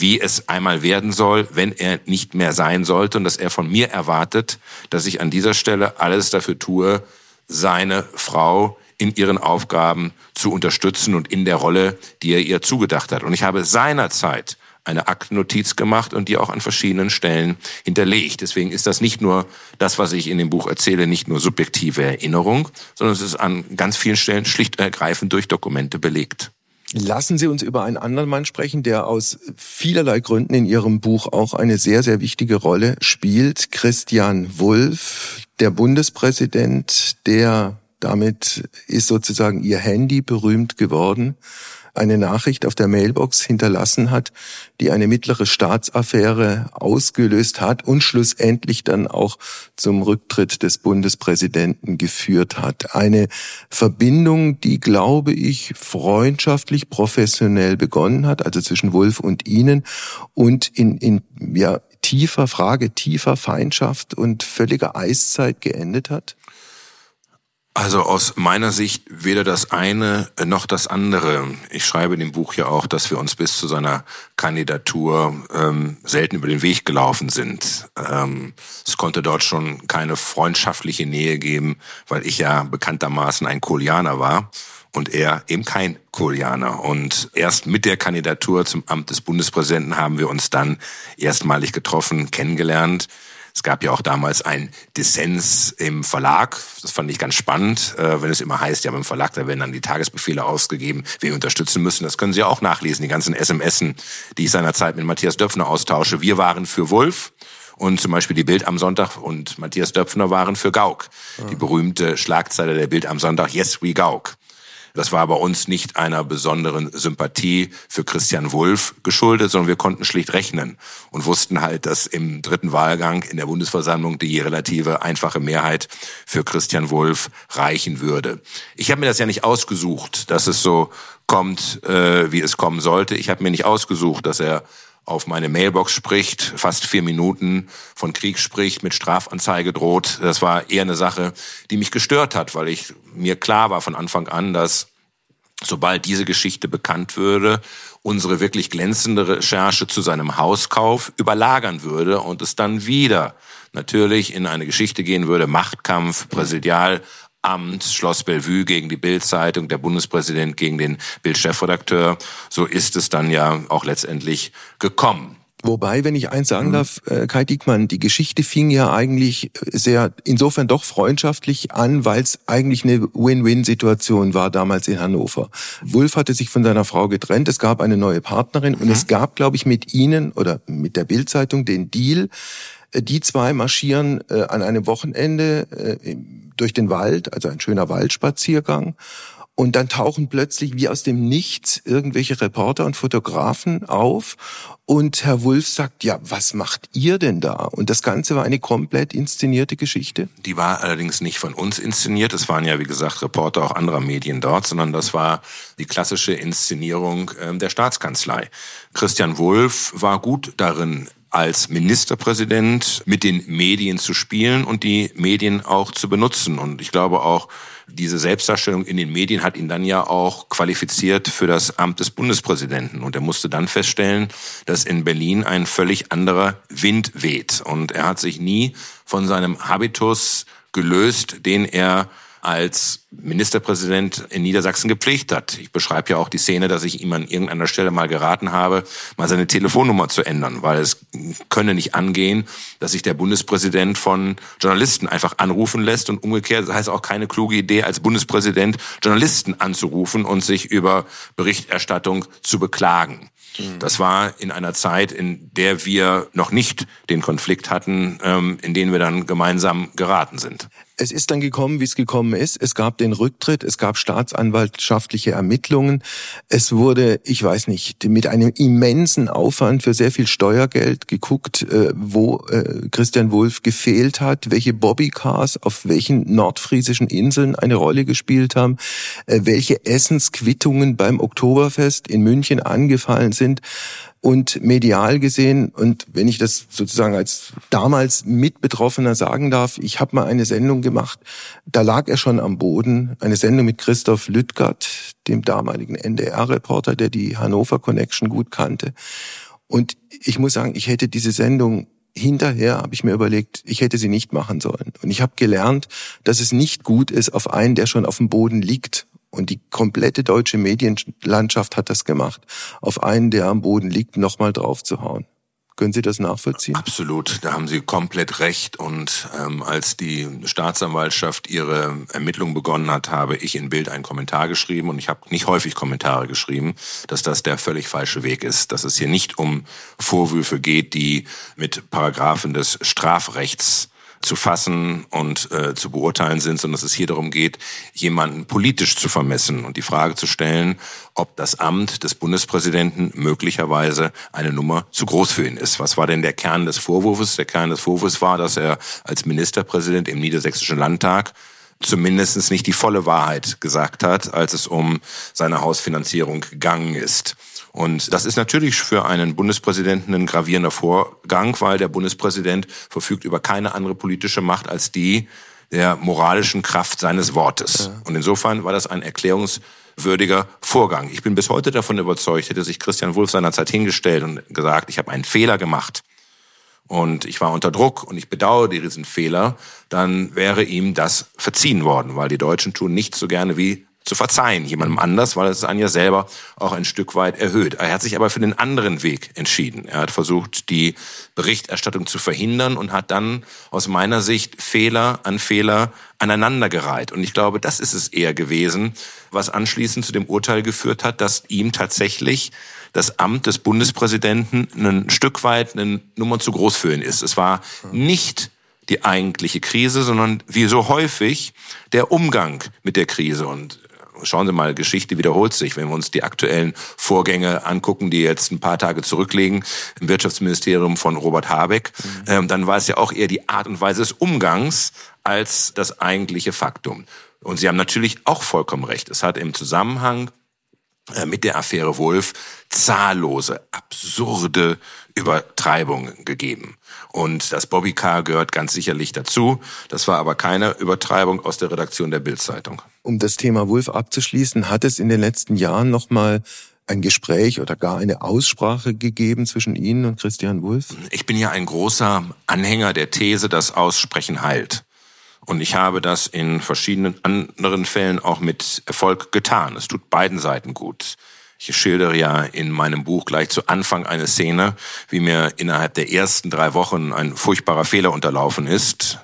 wie es einmal werden soll, wenn er nicht mehr sein sollte und dass er von mir erwartet, dass ich an dieser Stelle alles dafür tue, seine Frau in ihren Aufgaben zu unterstützen und in der Rolle, die er ihr zugedacht hat. Und ich habe seinerzeit eine Aktennotiz gemacht und die auch an verschiedenen Stellen hinterlegt. Deswegen ist das nicht nur das, was ich in dem Buch erzähle, nicht nur subjektive Erinnerung, sondern es ist an ganz vielen Stellen schlicht und ergreifend durch Dokumente belegt. Lassen Sie uns über einen anderen Mann sprechen, der aus vielerlei Gründen in Ihrem Buch auch eine sehr, sehr wichtige Rolle spielt. Christian Wulff, der Bundespräsident, der damit ist sozusagen Ihr Handy berühmt geworden eine Nachricht auf der Mailbox hinterlassen hat, die eine mittlere Staatsaffäre ausgelöst hat und schlussendlich dann auch zum Rücktritt des Bundespräsidenten geführt hat. Eine Verbindung, die, glaube ich, freundschaftlich, professionell begonnen hat, also zwischen Wolf und Ihnen und in, in ja, tiefer Frage, tiefer Feindschaft und völliger Eiszeit geendet hat? Also aus meiner Sicht weder das eine noch das andere. Ich schreibe in dem Buch ja auch, dass wir uns bis zu seiner Kandidatur ähm, selten über den Weg gelaufen sind. Ähm, es konnte dort schon keine freundschaftliche Nähe geben, weil ich ja bekanntermaßen ein Kolianer war und er eben kein Kolianer. Und erst mit der Kandidatur zum Amt des Bundespräsidenten haben wir uns dann erstmalig getroffen, kennengelernt. Es gab ja auch damals ein Dissens im Verlag. Das fand ich ganz spannend, äh, wenn es immer heißt, ja, beim Verlag, da werden dann die Tagesbefehle ausgegeben, wir unterstützen müssen. Das können Sie auch nachlesen, die ganzen SMSen, die ich seinerzeit mit Matthias Döpfner austausche. Wir waren für Wolf. Und zum Beispiel die Bild am Sonntag und Matthias Döpfner waren für Gauck. Die berühmte Schlagzeile der Bild am Sonntag, Yes, we Gauck. Das war bei uns nicht einer besonderen Sympathie für Christian Wulff geschuldet, sondern wir konnten schlicht rechnen und wussten halt, dass im dritten Wahlgang in der Bundesversammlung die relative einfache Mehrheit für Christian Wulff reichen würde. Ich habe mir das ja nicht ausgesucht, dass es so kommt, äh, wie es kommen sollte. Ich habe mir nicht ausgesucht, dass er auf meine Mailbox spricht, fast vier Minuten von Krieg spricht, mit Strafanzeige droht. Das war eher eine Sache, die mich gestört hat, weil ich mir klar war von Anfang an, dass sobald diese Geschichte bekannt würde, unsere wirklich glänzende Recherche zu seinem Hauskauf überlagern würde und es dann wieder natürlich in eine Geschichte gehen würde, Machtkampf, Präsidial, Amt, Schloss Bellevue gegen die Bildzeitung, der Bundespräsident gegen den Bild-Chefredakteur. So ist es dann ja auch letztendlich gekommen. Wobei, wenn ich eins sagen darf, äh, Kai Diekmann, die Geschichte fing ja eigentlich sehr, insofern doch freundschaftlich an, weil es eigentlich eine Win-Win-Situation war damals in Hannover. Wulf hatte sich von seiner Frau getrennt, es gab eine neue Partnerin und es mhm. gab, glaube ich, mit ihnen oder mit der Bildzeitung den Deal, die zwei marschieren äh, an einem Wochenende äh, durch den Wald, also ein schöner Waldspaziergang. Und dann tauchen plötzlich wie aus dem Nichts irgendwelche Reporter und Fotografen auf. Und Herr Wulff sagt, ja, was macht ihr denn da? Und das Ganze war eine komplett inszenierte Geschichte. Die war allerdings nicht von uns inszeniert. Es waren ja, wie gesagt, Reporter auch anderer Medien dort, sondern das war die klassische Inszenierung äh, der Staatskanzlei. Christian Wulff war gut darin, als Ministerpräsident mit den Medien zu spielen und die Medien auch zu benutzen. Und ich glaube auch, diese Selbstdarstellung in den Medien hat ihn dann ja auch qualifiziert für das Amt des Bundespräsidenten. Und er musste dann feststellen, dass in Berlin ein völlig anderer Wind weht. Und er hat sich nie von seinem Habitus gelöst, den er als Ministerpräsident in Niedersachsen gepflegt hat. Ich beschreibe ja auch die Szene, dass ich ihm an irgendeiner Stelle mal geraten habe, mal seine Telefonnummer zu ändern, weil es könne nicht angehen, dass sich der Bundespräsident von Journalisten einfach anrufen lässt und umgekehrt, das heißt auch keine kluge Idee, als Bundespräsident Journalisten anzurufen und sich über Berichterstattung zu beklagen. Mhm. Das war in einer Zeit, in der wir noch nicht den Konflikt hatten, ähm, in den wir dann gemeinsam geraten sind. Es ist dann gekommen, wie es gekommen ist. Es gab den Rücktritt, es gab staatsanwaltschaftliche Ermittlungen. Es wurde, ich weiß nicht, mit einem immensen Aufwand für sehr viel Steuergeld geguckt, äh, wo äh, Christian Wulff gefehlt hat, welche Bobbycars auf welchen nordfriesischen Inseln eine Rolle gespielt haben, äh, welche Essensquittungen beim Oktoberfest in München angefallen sind und medial gesehen, und wenn ich das sozusagen als damals Mitbetroffener sagen darf, ich habe mal eine Sendung gemacht, da lag er schon am Boden, eine Sendung mit Christoph Lüttgert, dem damaligen NDR-Reporter, der die Hannover Connection gut kannte. Und ich muss sagen, ich hätte diese Sendung hinterher habe ich mir überlegt, ich hätte sie nicht machen sollen. Und ich habe gelernt, dass es nicht gut ist, auf einen, der schon auf dem Boden liegt und die komplette deutsche Medienlandschaft hat das gemacht, auf einen, der am Boden liegt, nochmal draufzuhauen. Können Sie das nachvollziehen? Absolut, da haben Sie komplett recht. Und ähm, als die Staatsanwaltschaft ihre Ermittlung begonnen hat, habe ich in Bild einen Kommentar geschrieben und ich habe nicht häufig Kommentare geschrieben, dass das der völlig falsche Weg ist, dass es hier nicht um Vorwürfe geht, die mit Paragraphen des Strafrechts zu fassen und äh, zu beurteilen sind, sondern dass es hier darum geht, jemanden politisch zu vermessen und die Frage zu stellen, ob das Amt des Bundespräsidenten möglicherweise eine Nummer zu groß für ihn ist. Was war denn der Kern des Vorwurfs? Der Kern des Vorwurfs war, dass er als Ministerpräsident im Niedersächsischen Landtag zumindest nicht die volle Wahrheit gesagt hat, als es um seine Hausfinanzierung gegangen ist. Und das ist natürlich für einen Bundespräsidenten ein gravierender Vorgang, weil der Bundespräsident verfügt über keine andere politische Macht als die der moralischen Kraft seines Wortes. Und insofern war das ein erklärungswürdiger Vorgang. Ich bin bis heute davon überzeugt, hätte sich Christian Wulff seinerzeit hingestellt und gesagt, ich habe einen Fehler gemacht und ich war unter Druck und ich bedauere diesen Fehler, dann wäre ihm das verziehen worden, weil die Deutschen tun nicht so gerne wie zu verzeihen, jemandem anders, weil es einen ja selber auch ein Stück weit erhöht. Er hat sich aber für den anderen Weg entschieden. Er hat versucht, die Berichterstattung zu verhindern und hat dann aus meiner Sicht Fehler an Fehler aneinandergereiht. Und ich glaube, das ist es eher gewesen, was anschließend zu dem Urteil geführt hat, dass ihm tatsächlich das Amt des Bundespräsidenten ein Stück weit eine Nummer zu groß für ihn ist. Es war nicht die eigentliche Krise, sondern wie so häufig der Umgang mit der Krise. Und schauen Sie mal, Geschichte wiederholt sich. Wenn wir uns die aktuellen Vorgänge angucken, die jetzt ein paar Tage zurücklegen im Wirtschaftsministerium von Robert Habeck, mhm. ähm, dann war es ja auch eher die Art und Weise des Umgangs als das eigentliche Faktum. Und Sie haben natürlich auch vollkommen recht. Es hat im Zusammenhang äh, mit der Affäre Wolf zahllose, absurde Übertreibungen gegeben. Und das Bobbycar gehört ganz sicherlich dazu. Das war aber keine Übertreibung aus der Redaktion der Bildzeitung. Um das Thema Wolf abzuschließen, hat es in den letzten Jahren noch mal ein Gespräch oder gar eine Aussprache gegeben zwischen Ihnen und Christian Wulff? Ich bin ja ein großer Anhänger der These, dass Aussprechen heilt. Und ich habe das in verschiedenen anderen Fällen auch mit Erfolg getan. Es tut beiden Seiten gut. Ich schildere ja in meinem Buch gleich zu Anfang eine Szene, wie mir innerhalb der ersten drei Wochen ein furchtbarer Fehler unterlaufen ist,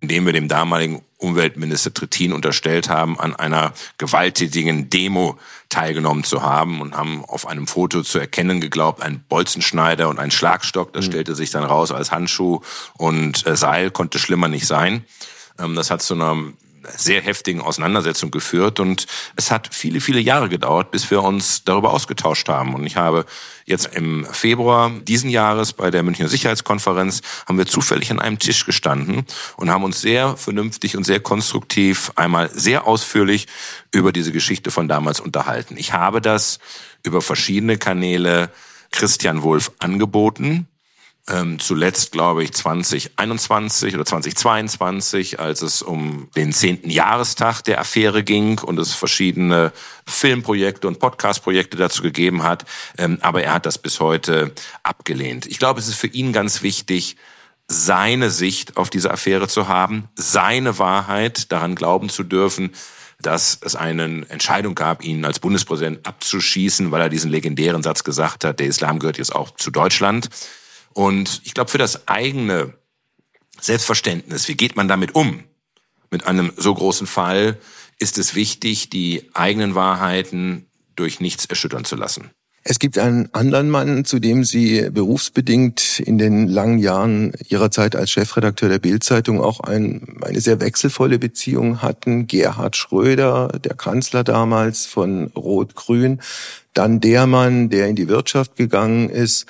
indem wir dem damaligen Umweltminister Trittin unterstellt haben, an einer gewalttätigen Demo teilgenommen zu haben und haben auf einem Foto zu erkennen geglaubt, ein Bolzenschneider und ein Schlagstock. Das mhm. stellte sich dann raus als Handschuh und äh, Seil, konnte schlimmer nicht sein. Ähm, das hat zu einer sehr heftigen Auseinandersetzung geführt und es hat viele, viele Jahre gedauert, bis wir uns darüber ausgetauscht haben. Und ich habe jetzt im Februar diesen Jahres bei der Münchner Sicherheitskonferenz haben wir zufällig an einem Tisch gestanden und haben uns sehr vernünftig und sehr konstruktiv einmal sehr ausführlich über diese Geschichte von damals unterhalten. Ich habe das über verschiedene Kanäle Christian Wulff angeboten ähm, zuletzt, glaube ich, 2021 oder 2022, als es um den zehnten Jahrestag der Affäre ging und es verschiedene Filmprojekte und Podcastprojekte dazu gegeben hat. Ähm, aber er hat das bis heute abgelehnt. Ich glaube, es ist für ihn ganz wichtig, seine Sicht auf diese Affäre zu haben, seine Wahrheit, daran glauben zu dürfen, dass es eine Entscheidung gab, ihn als Bundespräsident abzuschießen, weil er diesen legendären Satz gesagt hat, der Islam gehört jetzt auch zu Deutschland. Und ich glaube, für das eigene Selbstverständnis, wie geht man damit um, mit einem so großen Fall, ist es wichtig, die eigenen Wahrheiten durch nichts erschüttern zu lassen. Es gibt einen anderen Mann, zu dem Sie berufsbedingt in den langen Jahren Ihrer Zeit als Chefredakteur der Bildzeitung auch ein, eine sehr wechselvolle Beziehung hatten. Gerhard Schröder, der Kanzler damals von Rot-Grün. Dann der Mann, der in die Wirtschaft gegangen ist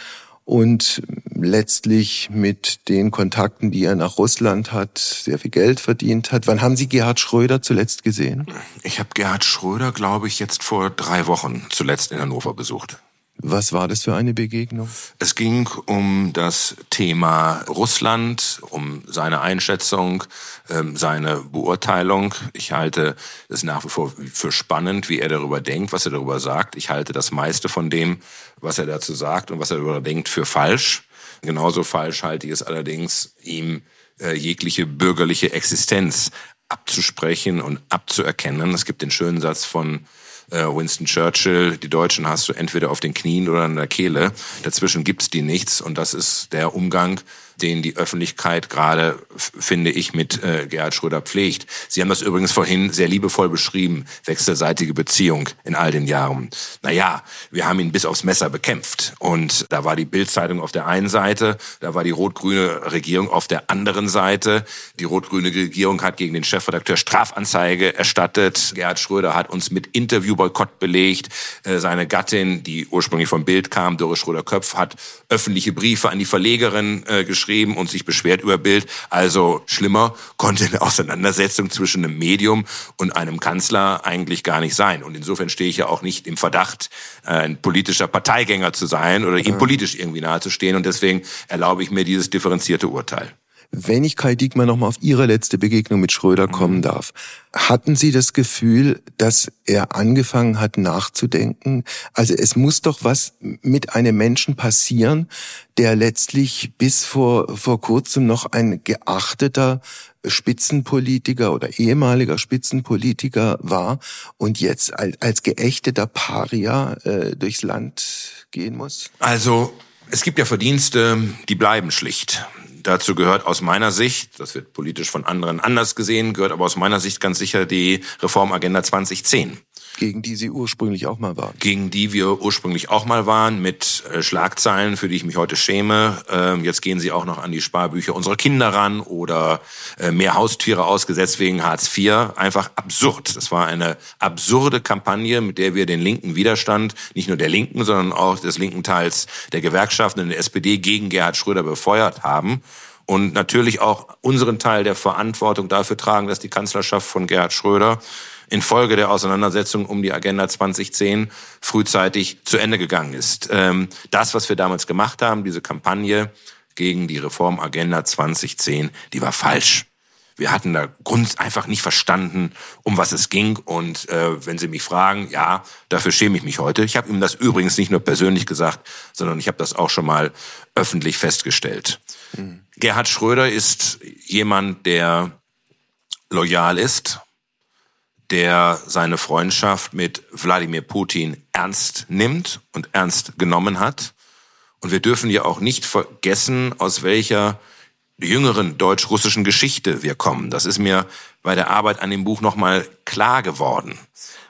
und letztlich mit den Kontakten, die er nach Russland hat, sehr viel Geld verdient hat. Wann haben Sie Gerhard Schröder zuletzt gesehen? Ich habe Gerhard Schröder, glaube ich, jetzt vor drei Wochen zuletzt in Hannover besucht. Was war das für eine Begegnung? Es ging um das Thema Russland, um seine Einschätzung, ähm, seine Beurteilung. Ich halte es nach wie vor für spannend, wie er darüber denkt, was er darüber sagt. Ich halte das meiste von dem, was er dazu sagt und was er darüber denkt, für falsch. Genauso falsch halte ich es allerdings, ihm äh, jegliche bürgerliche Existenz abzusprechen und abzuerkennen. Es gibt den schönen Satz von Winston Churchill, die Deutschen hast du entweder auf den Knien oder an der Kehle. Dazwischen gibt's die nichts und das ist der Umgang, den die Öffentlichkeit gerade, finde ich, mit äh, Gerhard Schröder pflegt. Sie haben das übrigens vorhin sehr liebevoll beschrieben, wechselseitige Beziehung in all den Jahren. Naja, wir haben ihn bis aufs Messer bekämpft. Und da war die Bildzeitung auf der einen Seite, da war die rot-grüne Regierung auf der anderen Seite. Die rot-grüne Regierung hat gegen den Chefredakteur Strafanzeige erstattet. Gerhard Schröder hat uns mit Interviewboykott belegt. Äh, seine Gattin, die ursprünglich vom Bild kam, Doris Schröder-Köpf, hat öffentliche Briefe an die Verlegerin äh, geschrieben geschrieben und sich beschwert über Bild. Also schlimmer konnte eine Auseinandersetzung zwischen einem Medium und einem Kanzler eigentlich gar nicht sein. Und insofern stehe ich ja auch nicht im Verdacht, äh, ein politischer Parteigänger zu sein oder ihm politisch irgendwie nahezustehen. Und deswegen erlaube ich mir dieses differenzierte Urteil. Wenn ich Kai Diekmann nochmal auf Ihre letzte Begegnung mit Schröder kommen mhm. darf, hatten Sie das Gefühl, dass er angefangen hat nachzudenken? Also es muss doch was mit einem Menschen passieren, der letztlich bis vor, vor kurzem noch ein geachteter Spitzenpolitiker oder ehemaliger Spitzenpolitiker war und jetzt als, als geächteter Paria äh, durchs Land gehen muss? Also es gibt ja Verdienste, die bleiben schlicht. Dazu gehört aus meiner Sicht, das wird politisch von anderen anders gesehen, gehört aber aus meiner Sicht ganz sicher die Reformagenda 2010 gegen die Sie ursprünglich auch mal waren. Gegen die wir ursprünglich auch mal waren, mit äh, Schlagzeilen, für die ich mich heute schäme. Ähm, jetzt gehen sie auch noch an die Sparbücher unserer Kinder ran oder äh, mehr Haustiere ausgesetzt wegen Hartz IV. Einfach absurd. Das war eine absurde Kampagne, mit der wir den linken Widerstand, nicht nur der Linken, sondern auch des linken Teils der Gewerkschaften in der SPD gegen Gerhard Schröder befeuert haben und natürlich auch unseren Teil der Verantwortung dafür tragen, dass die Kanzlerschaft von Gerhard Schröder infolge der Auseinandersetzung um die Agenda 2010 frühzeitig zu Ende gegangen ist. Ähm, das, was wir damals gemacht haben, diese Kampagne gegen die Reformagenda 2010, die war falsch. Wir hatten da Grund einfach nicht verstanden, um was es ging. Und äh, wenn Sie mich fragen, ja, dafür schäme ich mich heute. Ich habe ihm das übrigens nicht nur persönlich gesagt, sondern ich habe das auch schon mal öffentlich festgestellt. Mhm. Gerhard Schröder ist jemand, der loyal ist, der seine Freundschaft mit Wladimir Putin ernst nimmt und ernst genommen hat. Und wir dürfen ja auch nicht vergessen, aus welcher jüngeren deutsch-russischen Geschichte wir kommen. Das ist mir bei der Arbeit an dem Buch nochmal klar geworden.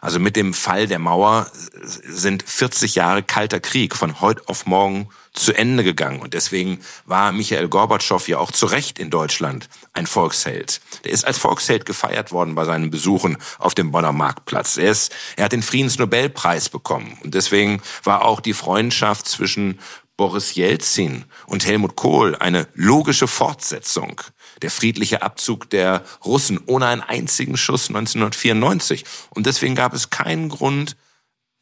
Also mit dem Fall der Mauer sind 40 Jahre kalter Krieg von heute auf morgen zu Ende gegangen. Und deswegen war Michael Gorbatschow ja auch zu Recht in Deutschland ein Volksheld. Der ist als Volksheld gefeiert worden bei seinen Besuchen auf dem Bonner Marktplatz. Er, ist, er hat den Friedensnobelpreis bekommen. Und deswegen war auch die Freundschaft zwischen Boris Jelzin und Helmut Kohl eine logische Fortsetzung. Der friedliche Abzug der Russen ohne einen einzigen Schuss 1994. Und deswegen gab es keinen Grund,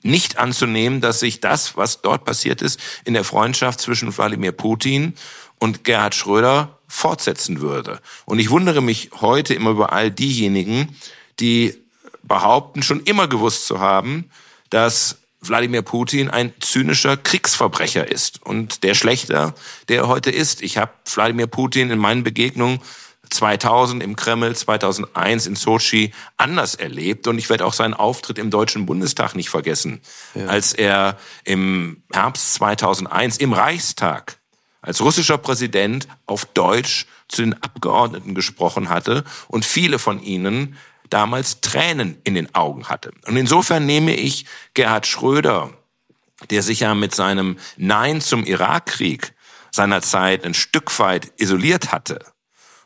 nicht anzunehmen, dass sich das, was dort passiert ist, in der Freundschaft zwischen Wladimir Putin und Gerhard Schröder fortsetzen würde. Und ich wundere mich heute immer über all diejenigen, die behaupten, schon immer gewusst zu haben, dass Wladimir Putin ein zynischer Kriegsverbrecher ist und der Schlechter, der er heute ist. Ich habe Wladimir Putin in meinen Begegnungen 2000 im Kreml, 2001 in Sochi anders erlebt und ich werde auch seinen Auftritt im Deutschen Bundestag nicht vergessen, ja. als er im Herbst 2001 im Reichstag als russischer Präsident auf Deutsch zu den Abgeordneten gesprochen hatte und viele von ihnen damals Tränen in den Augen hatte. Und insofern nehme ich Gerhard Schröder, der sich ja mit seinem Nein zum Irakkrieg seinerzeit ein Stück weit isoliert hatte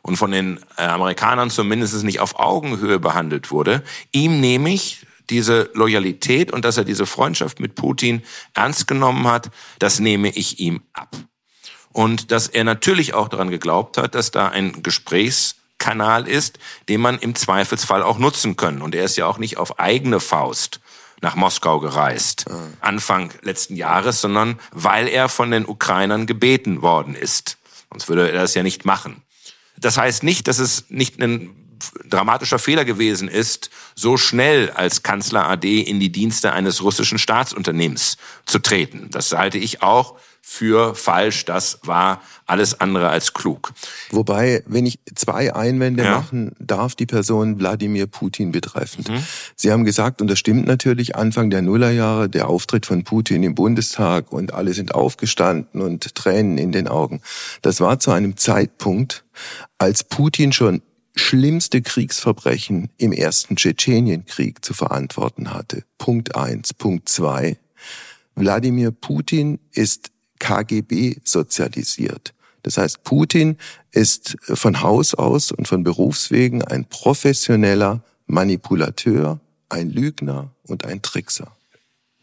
und von den äh, Amerikanern zumindest nicht auf Augenhöhe behandelt wurde, ihm nehme ich diese Loyalität und dass er diese Freundschaft mit Putin ernst genommen hat, das nehme ich ihm ab. Und dass er natürlich auch daran geglaubt hat, dass da ein Gesprächskanal ist, den man im Zweifelsfall auch nutzen können. Und er ist ja auch nicht auf eigene Faust nach Moskau gereist, Anfang letzten Jahres, sondern weil er von den Ukrainern gebeten worden ist. Sonst würde er das ja nicht machen. Das heißt nicht, dass es nicht ein dramatischer Fehler gewesen ist, so schnell als Kanzler AD in die Dienste eines russischen Staatsunternehmens zu treten. Das halte ich auch für falsch. Das war alles andere als klug. Wobei, wenn ich zwei Einwände ja. machen darf, die Person Wladimir Putin betreffend. Mhm. Sie haben gesagt, und das stimmt natürlich, Anfang der Nullerjahre, der Auftritt von Putin im Bundestag und alle sind aufgestanden und Tränen in den Augen. Das war zu einem Zeitpunkt, als Putin schon schlimmste Kriegsverbrechen im ersten Tschetschenienkrieg zu verantworten hatte. Punkt eins. Punkt zwei. Wladimir Putin ist KGB sozialisiert. Das heißt, Putin ist von Haus aus und von Berufswegen ein professioneller Manipulateur, ein Lügner und ein Trickser.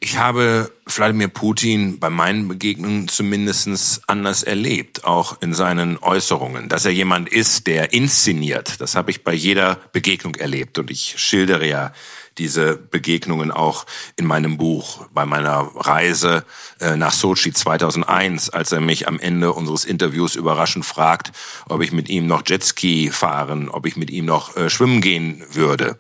Ich habe Wladimir Putin bei meinen Begegnungen zumindest anders erlebt, auch in seinen Äußerungen. Dass er jemand ist, der inszeniert, das habe ich bei jeder Begegnung erlebt. Und ich schildere ja diese Begegnungen auch in meinem Buch, bei meiner Reise äh, nach Sochi 2001, als er mich am Ende unseres Interviews überraschend fragt, ob ich mit ihm noch Jetski fahren, ob ich mit ihm noch äh, schwimmen gehen würde.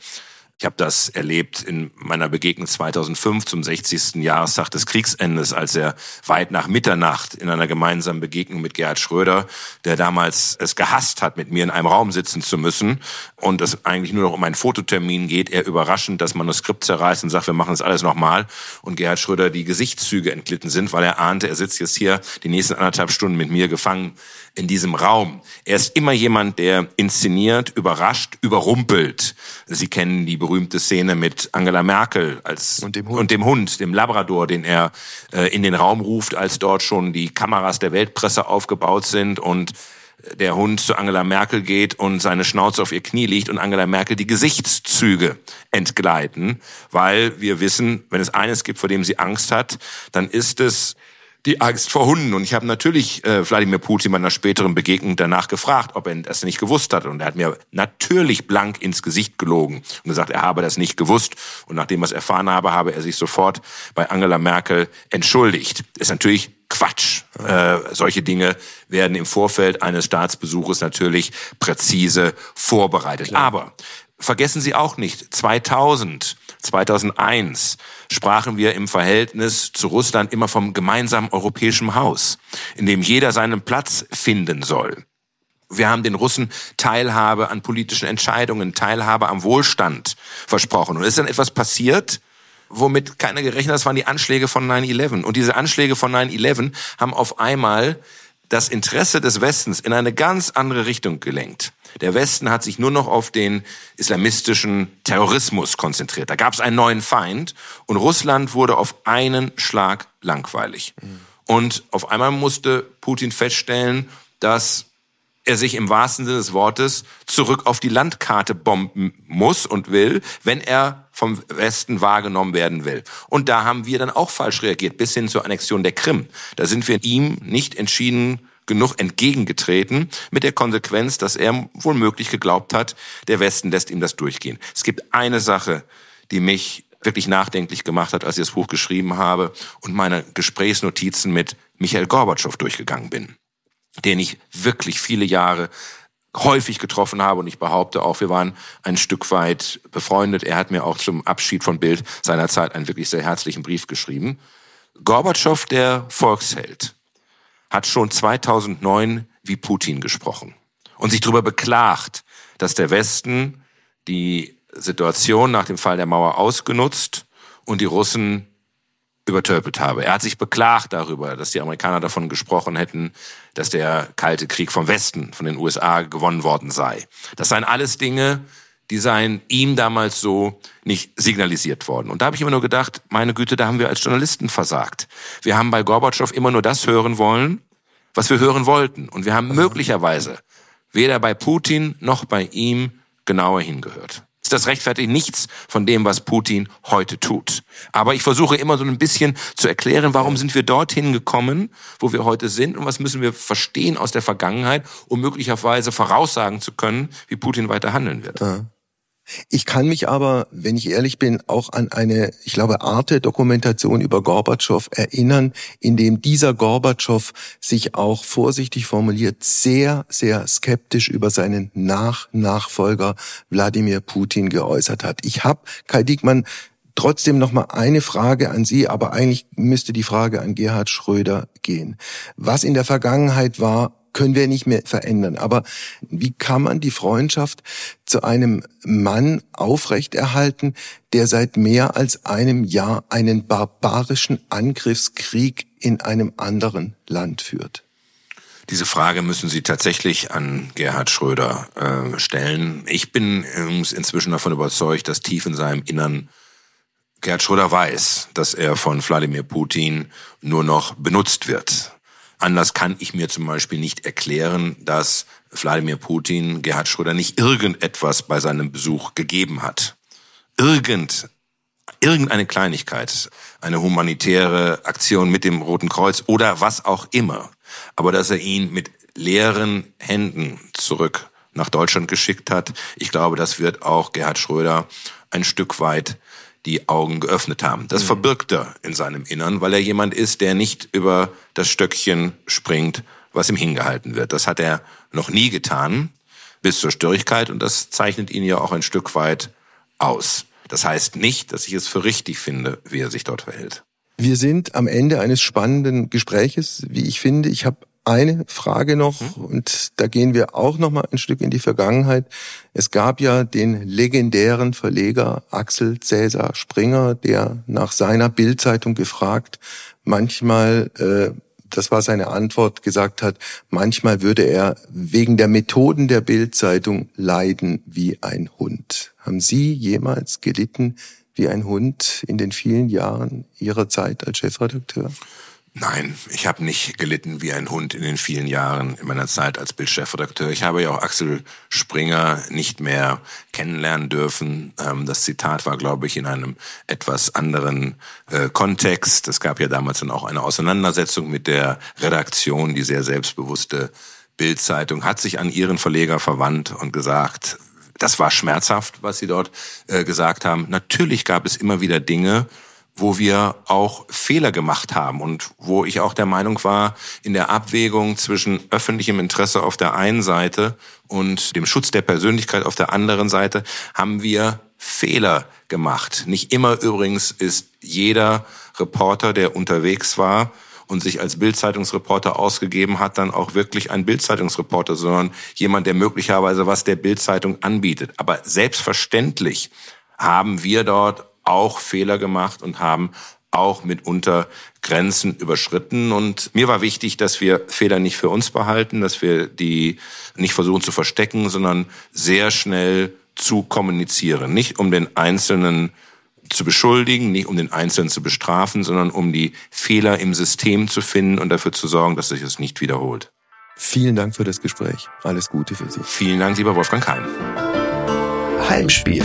Ich habe das erlebt in meiner Begegnung 2005 zum 60. Jahrestag des Kriegsendes, als er weit nach Mitternacht in einer gemeinsamen Begegnung mit Gerhard Schröder, der damals es gehasst hat, mit mir in einem Raum sitzen zu müssen und es eigentlich nur noch um einen Fototermin geht, er überraschend das Manuskript zerreißt und sagt, wir machen das alles nochmal und Gerhard Schröder die Gesichtszüge entglitten sind, weil er ahnte, er sitzt jetzt hier die nächsten anderthalb Stunden mit mir gefangen in diesem Raum. Er ist immer jemand, der inszeniert, überrascht, überrumpelt. Sie kennen die berühmte Szene mit Angela Merkel als und dem Hund, und dem, Hund dem Labrador, den er äh, in den Raum ruft, als dort schon die Kameras der Weltpresse aufgebaut sind und der Hund zu Angela Merkel geht und seine Schnauze auf ihr Knie liegt und Angela Merkel die Gesichtszüge entgleiten, weil wir wissen, wenn es eines gibt, vor dem sie Angst hat, dann ist es die Angst vor Hunden. Und ich habe natürlich äh, Wladimir Putin bei einer späteren Begegnung danach gefragt, ob er das nicht gewusst hat. Und er hat mir natürlich blank ins Gesicht gelogen und gesagt, er habe das nicht gewusst. Und nachdem er es erfahren habe, habe er sich sofort bei Angela Merkel entschuldigt. Ist natürlich Quatsch. Äh, solche Dinge werden im Vorfeld eines Staatsbesuches natürlich präzise vorbereitet. Klar. Aber vergessen Sie auch nicht, 2000 2001 sprachen wir im Verhältnis zu Russland immer vom gemeinsamen europäischen Haus, in dem jeder seinen Platz finden soll. Wir haben den Russen Teilhabe an politischen Entscheidungen, Teilhabe am Wohlstand versprochen. Und ist dann etwas passiert, womit keiner gerechnet hat, das waren die Anschläge von 9-11. Und diese Anschläge von 9-11 haben auf einmal das Interesse des Westens in eine ganz andere Richtung gelenkt. Der Westen hat sich nur noch auf den islamistischen Terrorismus konzentriert. Da gab es einen neuen Feind und Russland wurde auf einen Schlag langweilig. Und auf einmal musste Putin feststellen, dass er sich im wahrsten Sinne des Wortes zurück auf die Landkarte bomben muss und will, wenn er vom Westen wahrgenommen werden will. Und da haben wir dann auch falsch reagiert, bis hin zur Annexion der Krim. Da sind wir ihm nicht entschieden genug entgegengetreten, mit der Konsequenz, dass er wohl möglich geglaubt hat, der Westen lässt ihm das durchgehen. Es gibt eine Sache, die mich wirklich nachdenklich gemacht hat, als ich das Buch geschrieben habe und meine Gesprächsnotizen mit Michael Gorbatschow durchgegangen bin, den ich wirklich viele Jahre häufig getroffen habe und ich behaupte auch, wir waren ein Stück weit befreundet. Er hat mir auch zum Abschied von Bild seinerzeit einen wirklich sehr herzlichen Brief geschrieben. Gorbatschow, der Volksheld, hat schon 2009 wie Putin gesprochen und sich darüber beklagt, dass der Westen die Situation nach dem Fall der Mauer ausgenutzt und die Russen übertölpelt habe. Er hat sich beklagt darüber, dass die Amerikaner davon gesprochen hätten, dass der Kalte Krieg vom Westen, von den USA gewonnen worden sei. Das seien alles Dinge, die seien ihm damals so nicht signalisiert worden. Und da habe ich immer nur gedacht, meine Güte, da haben wir als Journalisten versagt. Wir haben bei Gorbatschow immer nur das hören wollen, was wir hören wollten. Und wir haben möglicherweise weder bei Putin noch bei ihm genauer hingehört. Das rechtfertigt nichts von dem, was Putin heute tut. Aber ich versuche immer so ein bisschen zu erklären, warum sind wir dorthin gekommen, wo wir heute sind und was müssen wir verstehen aus der Vergangenheit, um möglicherweise voraussagen zu können, wie Putin weiter handeln wird. Ja. Ich kann mich aber, wenn ich ehrlich bin, auch an eine, ich glaube, Arte-Dokumentation über Gorbatschow erinnern, in dem dieser Gorbatschow sich auch vorsichtig formuliert sehr, sehr skeptisch über seinen Nach-Nachfolger Wladimir Putin geäußert hat. Ich habe, Kai Diekmann, trotzdem noch mal eine Frage an Sie, aber eigentlich müsste die Frage an Gerhard Schröder gehen. Was in der Vergangenheit war, können wir nicht mehr verändern. Aber wie kann man die Freundschaft zu einem Mann aufrechterhalten, der seit mehr als einem Jahr einen barbarischen Angriffskrieg in einem anderen Land führt? Diese Frage müssen Sie tatsächlich an Gerhard Schröder äh, stellen. Ich bin inzwischen davon überzeugt, dass tief in seinem Innern Gerhard Schröder weiß, dass er von Wladimir Putin nur noch benutzt wird. Anders kann ich mir zum Beispiel nicht erklären, dass Wladimir Putin Gerhard Schröder nicht irgendetwas bei seinem Besuch gegeben hat. Irgend, irgendeine Kleinigkeit, eine humanitäre Aktion mit dem Roten Kreuz oder was auch immer. Aber dass er ihn mit leeren Händen zurück nach Deutschland geschickt hat, ich glaube, das wird auch Gerhard Schröder ein Stück weit die Augen geöffnet haben. Das mhm. verbirgt er in seinem Innern, weil er jemand ist, der nicht über das Stöckchen springt, was ihm hingehalten wird. Das hat er noch nie getan, bis zur Störigkeit, und das zeichnet ihn ja auch ein Stück weit aus. Das heißt nicht, dass ich es für richtig finde, wie er sich dort verhält. Wir sind am Ende eines spannenden Gespräches, wie ich finde. Ich habe eine Frage noch mhm. und da gehen wir auch noch mal ein Stück in die Vergangenheit. Es gab ja den legendären Verleger Axel Cäsar Springer, der nach seiner Bildzeitung gefragt, manchmal äh, das war seine Antwort, gesagt hat, manchmal würde er wegen der Methoden der Bildzeitung leiden wie ein Hund. Haben Sie jemals gelitten wie ein Hund in den vielen Jahren Ihrer Zeit als Chefredakteur? Nein, ich habe nicht gelitten wie ein Hund in den vielen Jahren in meiner Zeit als Bildchefredakteur. Ich habe ja auch Axel Springer nicht mehr kennenlernen dürfen. Ähm, das Zitat war, glaube ich, in einem etwas anderen äh, Kontext. Es gab ja damals dann auch eine Auseinandersetzung mit der Redaktion, die sehr selbstbewusste Bildzeitung hat sich an ihren Verleger verwandt und gesagt, das war schmerzhaft, was sie dort äh, gesagt haben. Natürlich gab es immer wieder Dinge, wo wir auch Fehler gemacht haben und wo ich auch der Meinung war, in der Abwägung zwischen öffentlichem Interesse auf der einen Seite und dem Schutz der Persönlichkeit auf der anderen Seite haben wir Fehler gemacht. Nicht immer übrigens ist jeder Reporter, der unterwegs war und sich als Bildzeitungsreporter ausgegeben hat, dann auch wirklich ein Bildzeitungsreporter, sondern jemand, der möglicherweise was der Bildzeitung anbietet. Aber selbstverständlich haben wir dort auch Fehler gemacht und haben auch mitunter Grenzen überschritten. Und mir war wichtig, dass wir Fehler nicht für uns behalten, dass wir die nicht versuchen zu verstecken, sondern sehr schnell zu kommunizieren. Nicht um den Einzelnen zu beschuldigen, nicht um den Einzelnen zu bestrafen, sondern um die Fehler im System zu finden und dafür zu sorgen, dass sich es nicht wiederholt. Vielen Dank für das Gespräch. Alles Gute für Sie. Vielen Dank, lieber Wolfgang Keim. Heimspiel.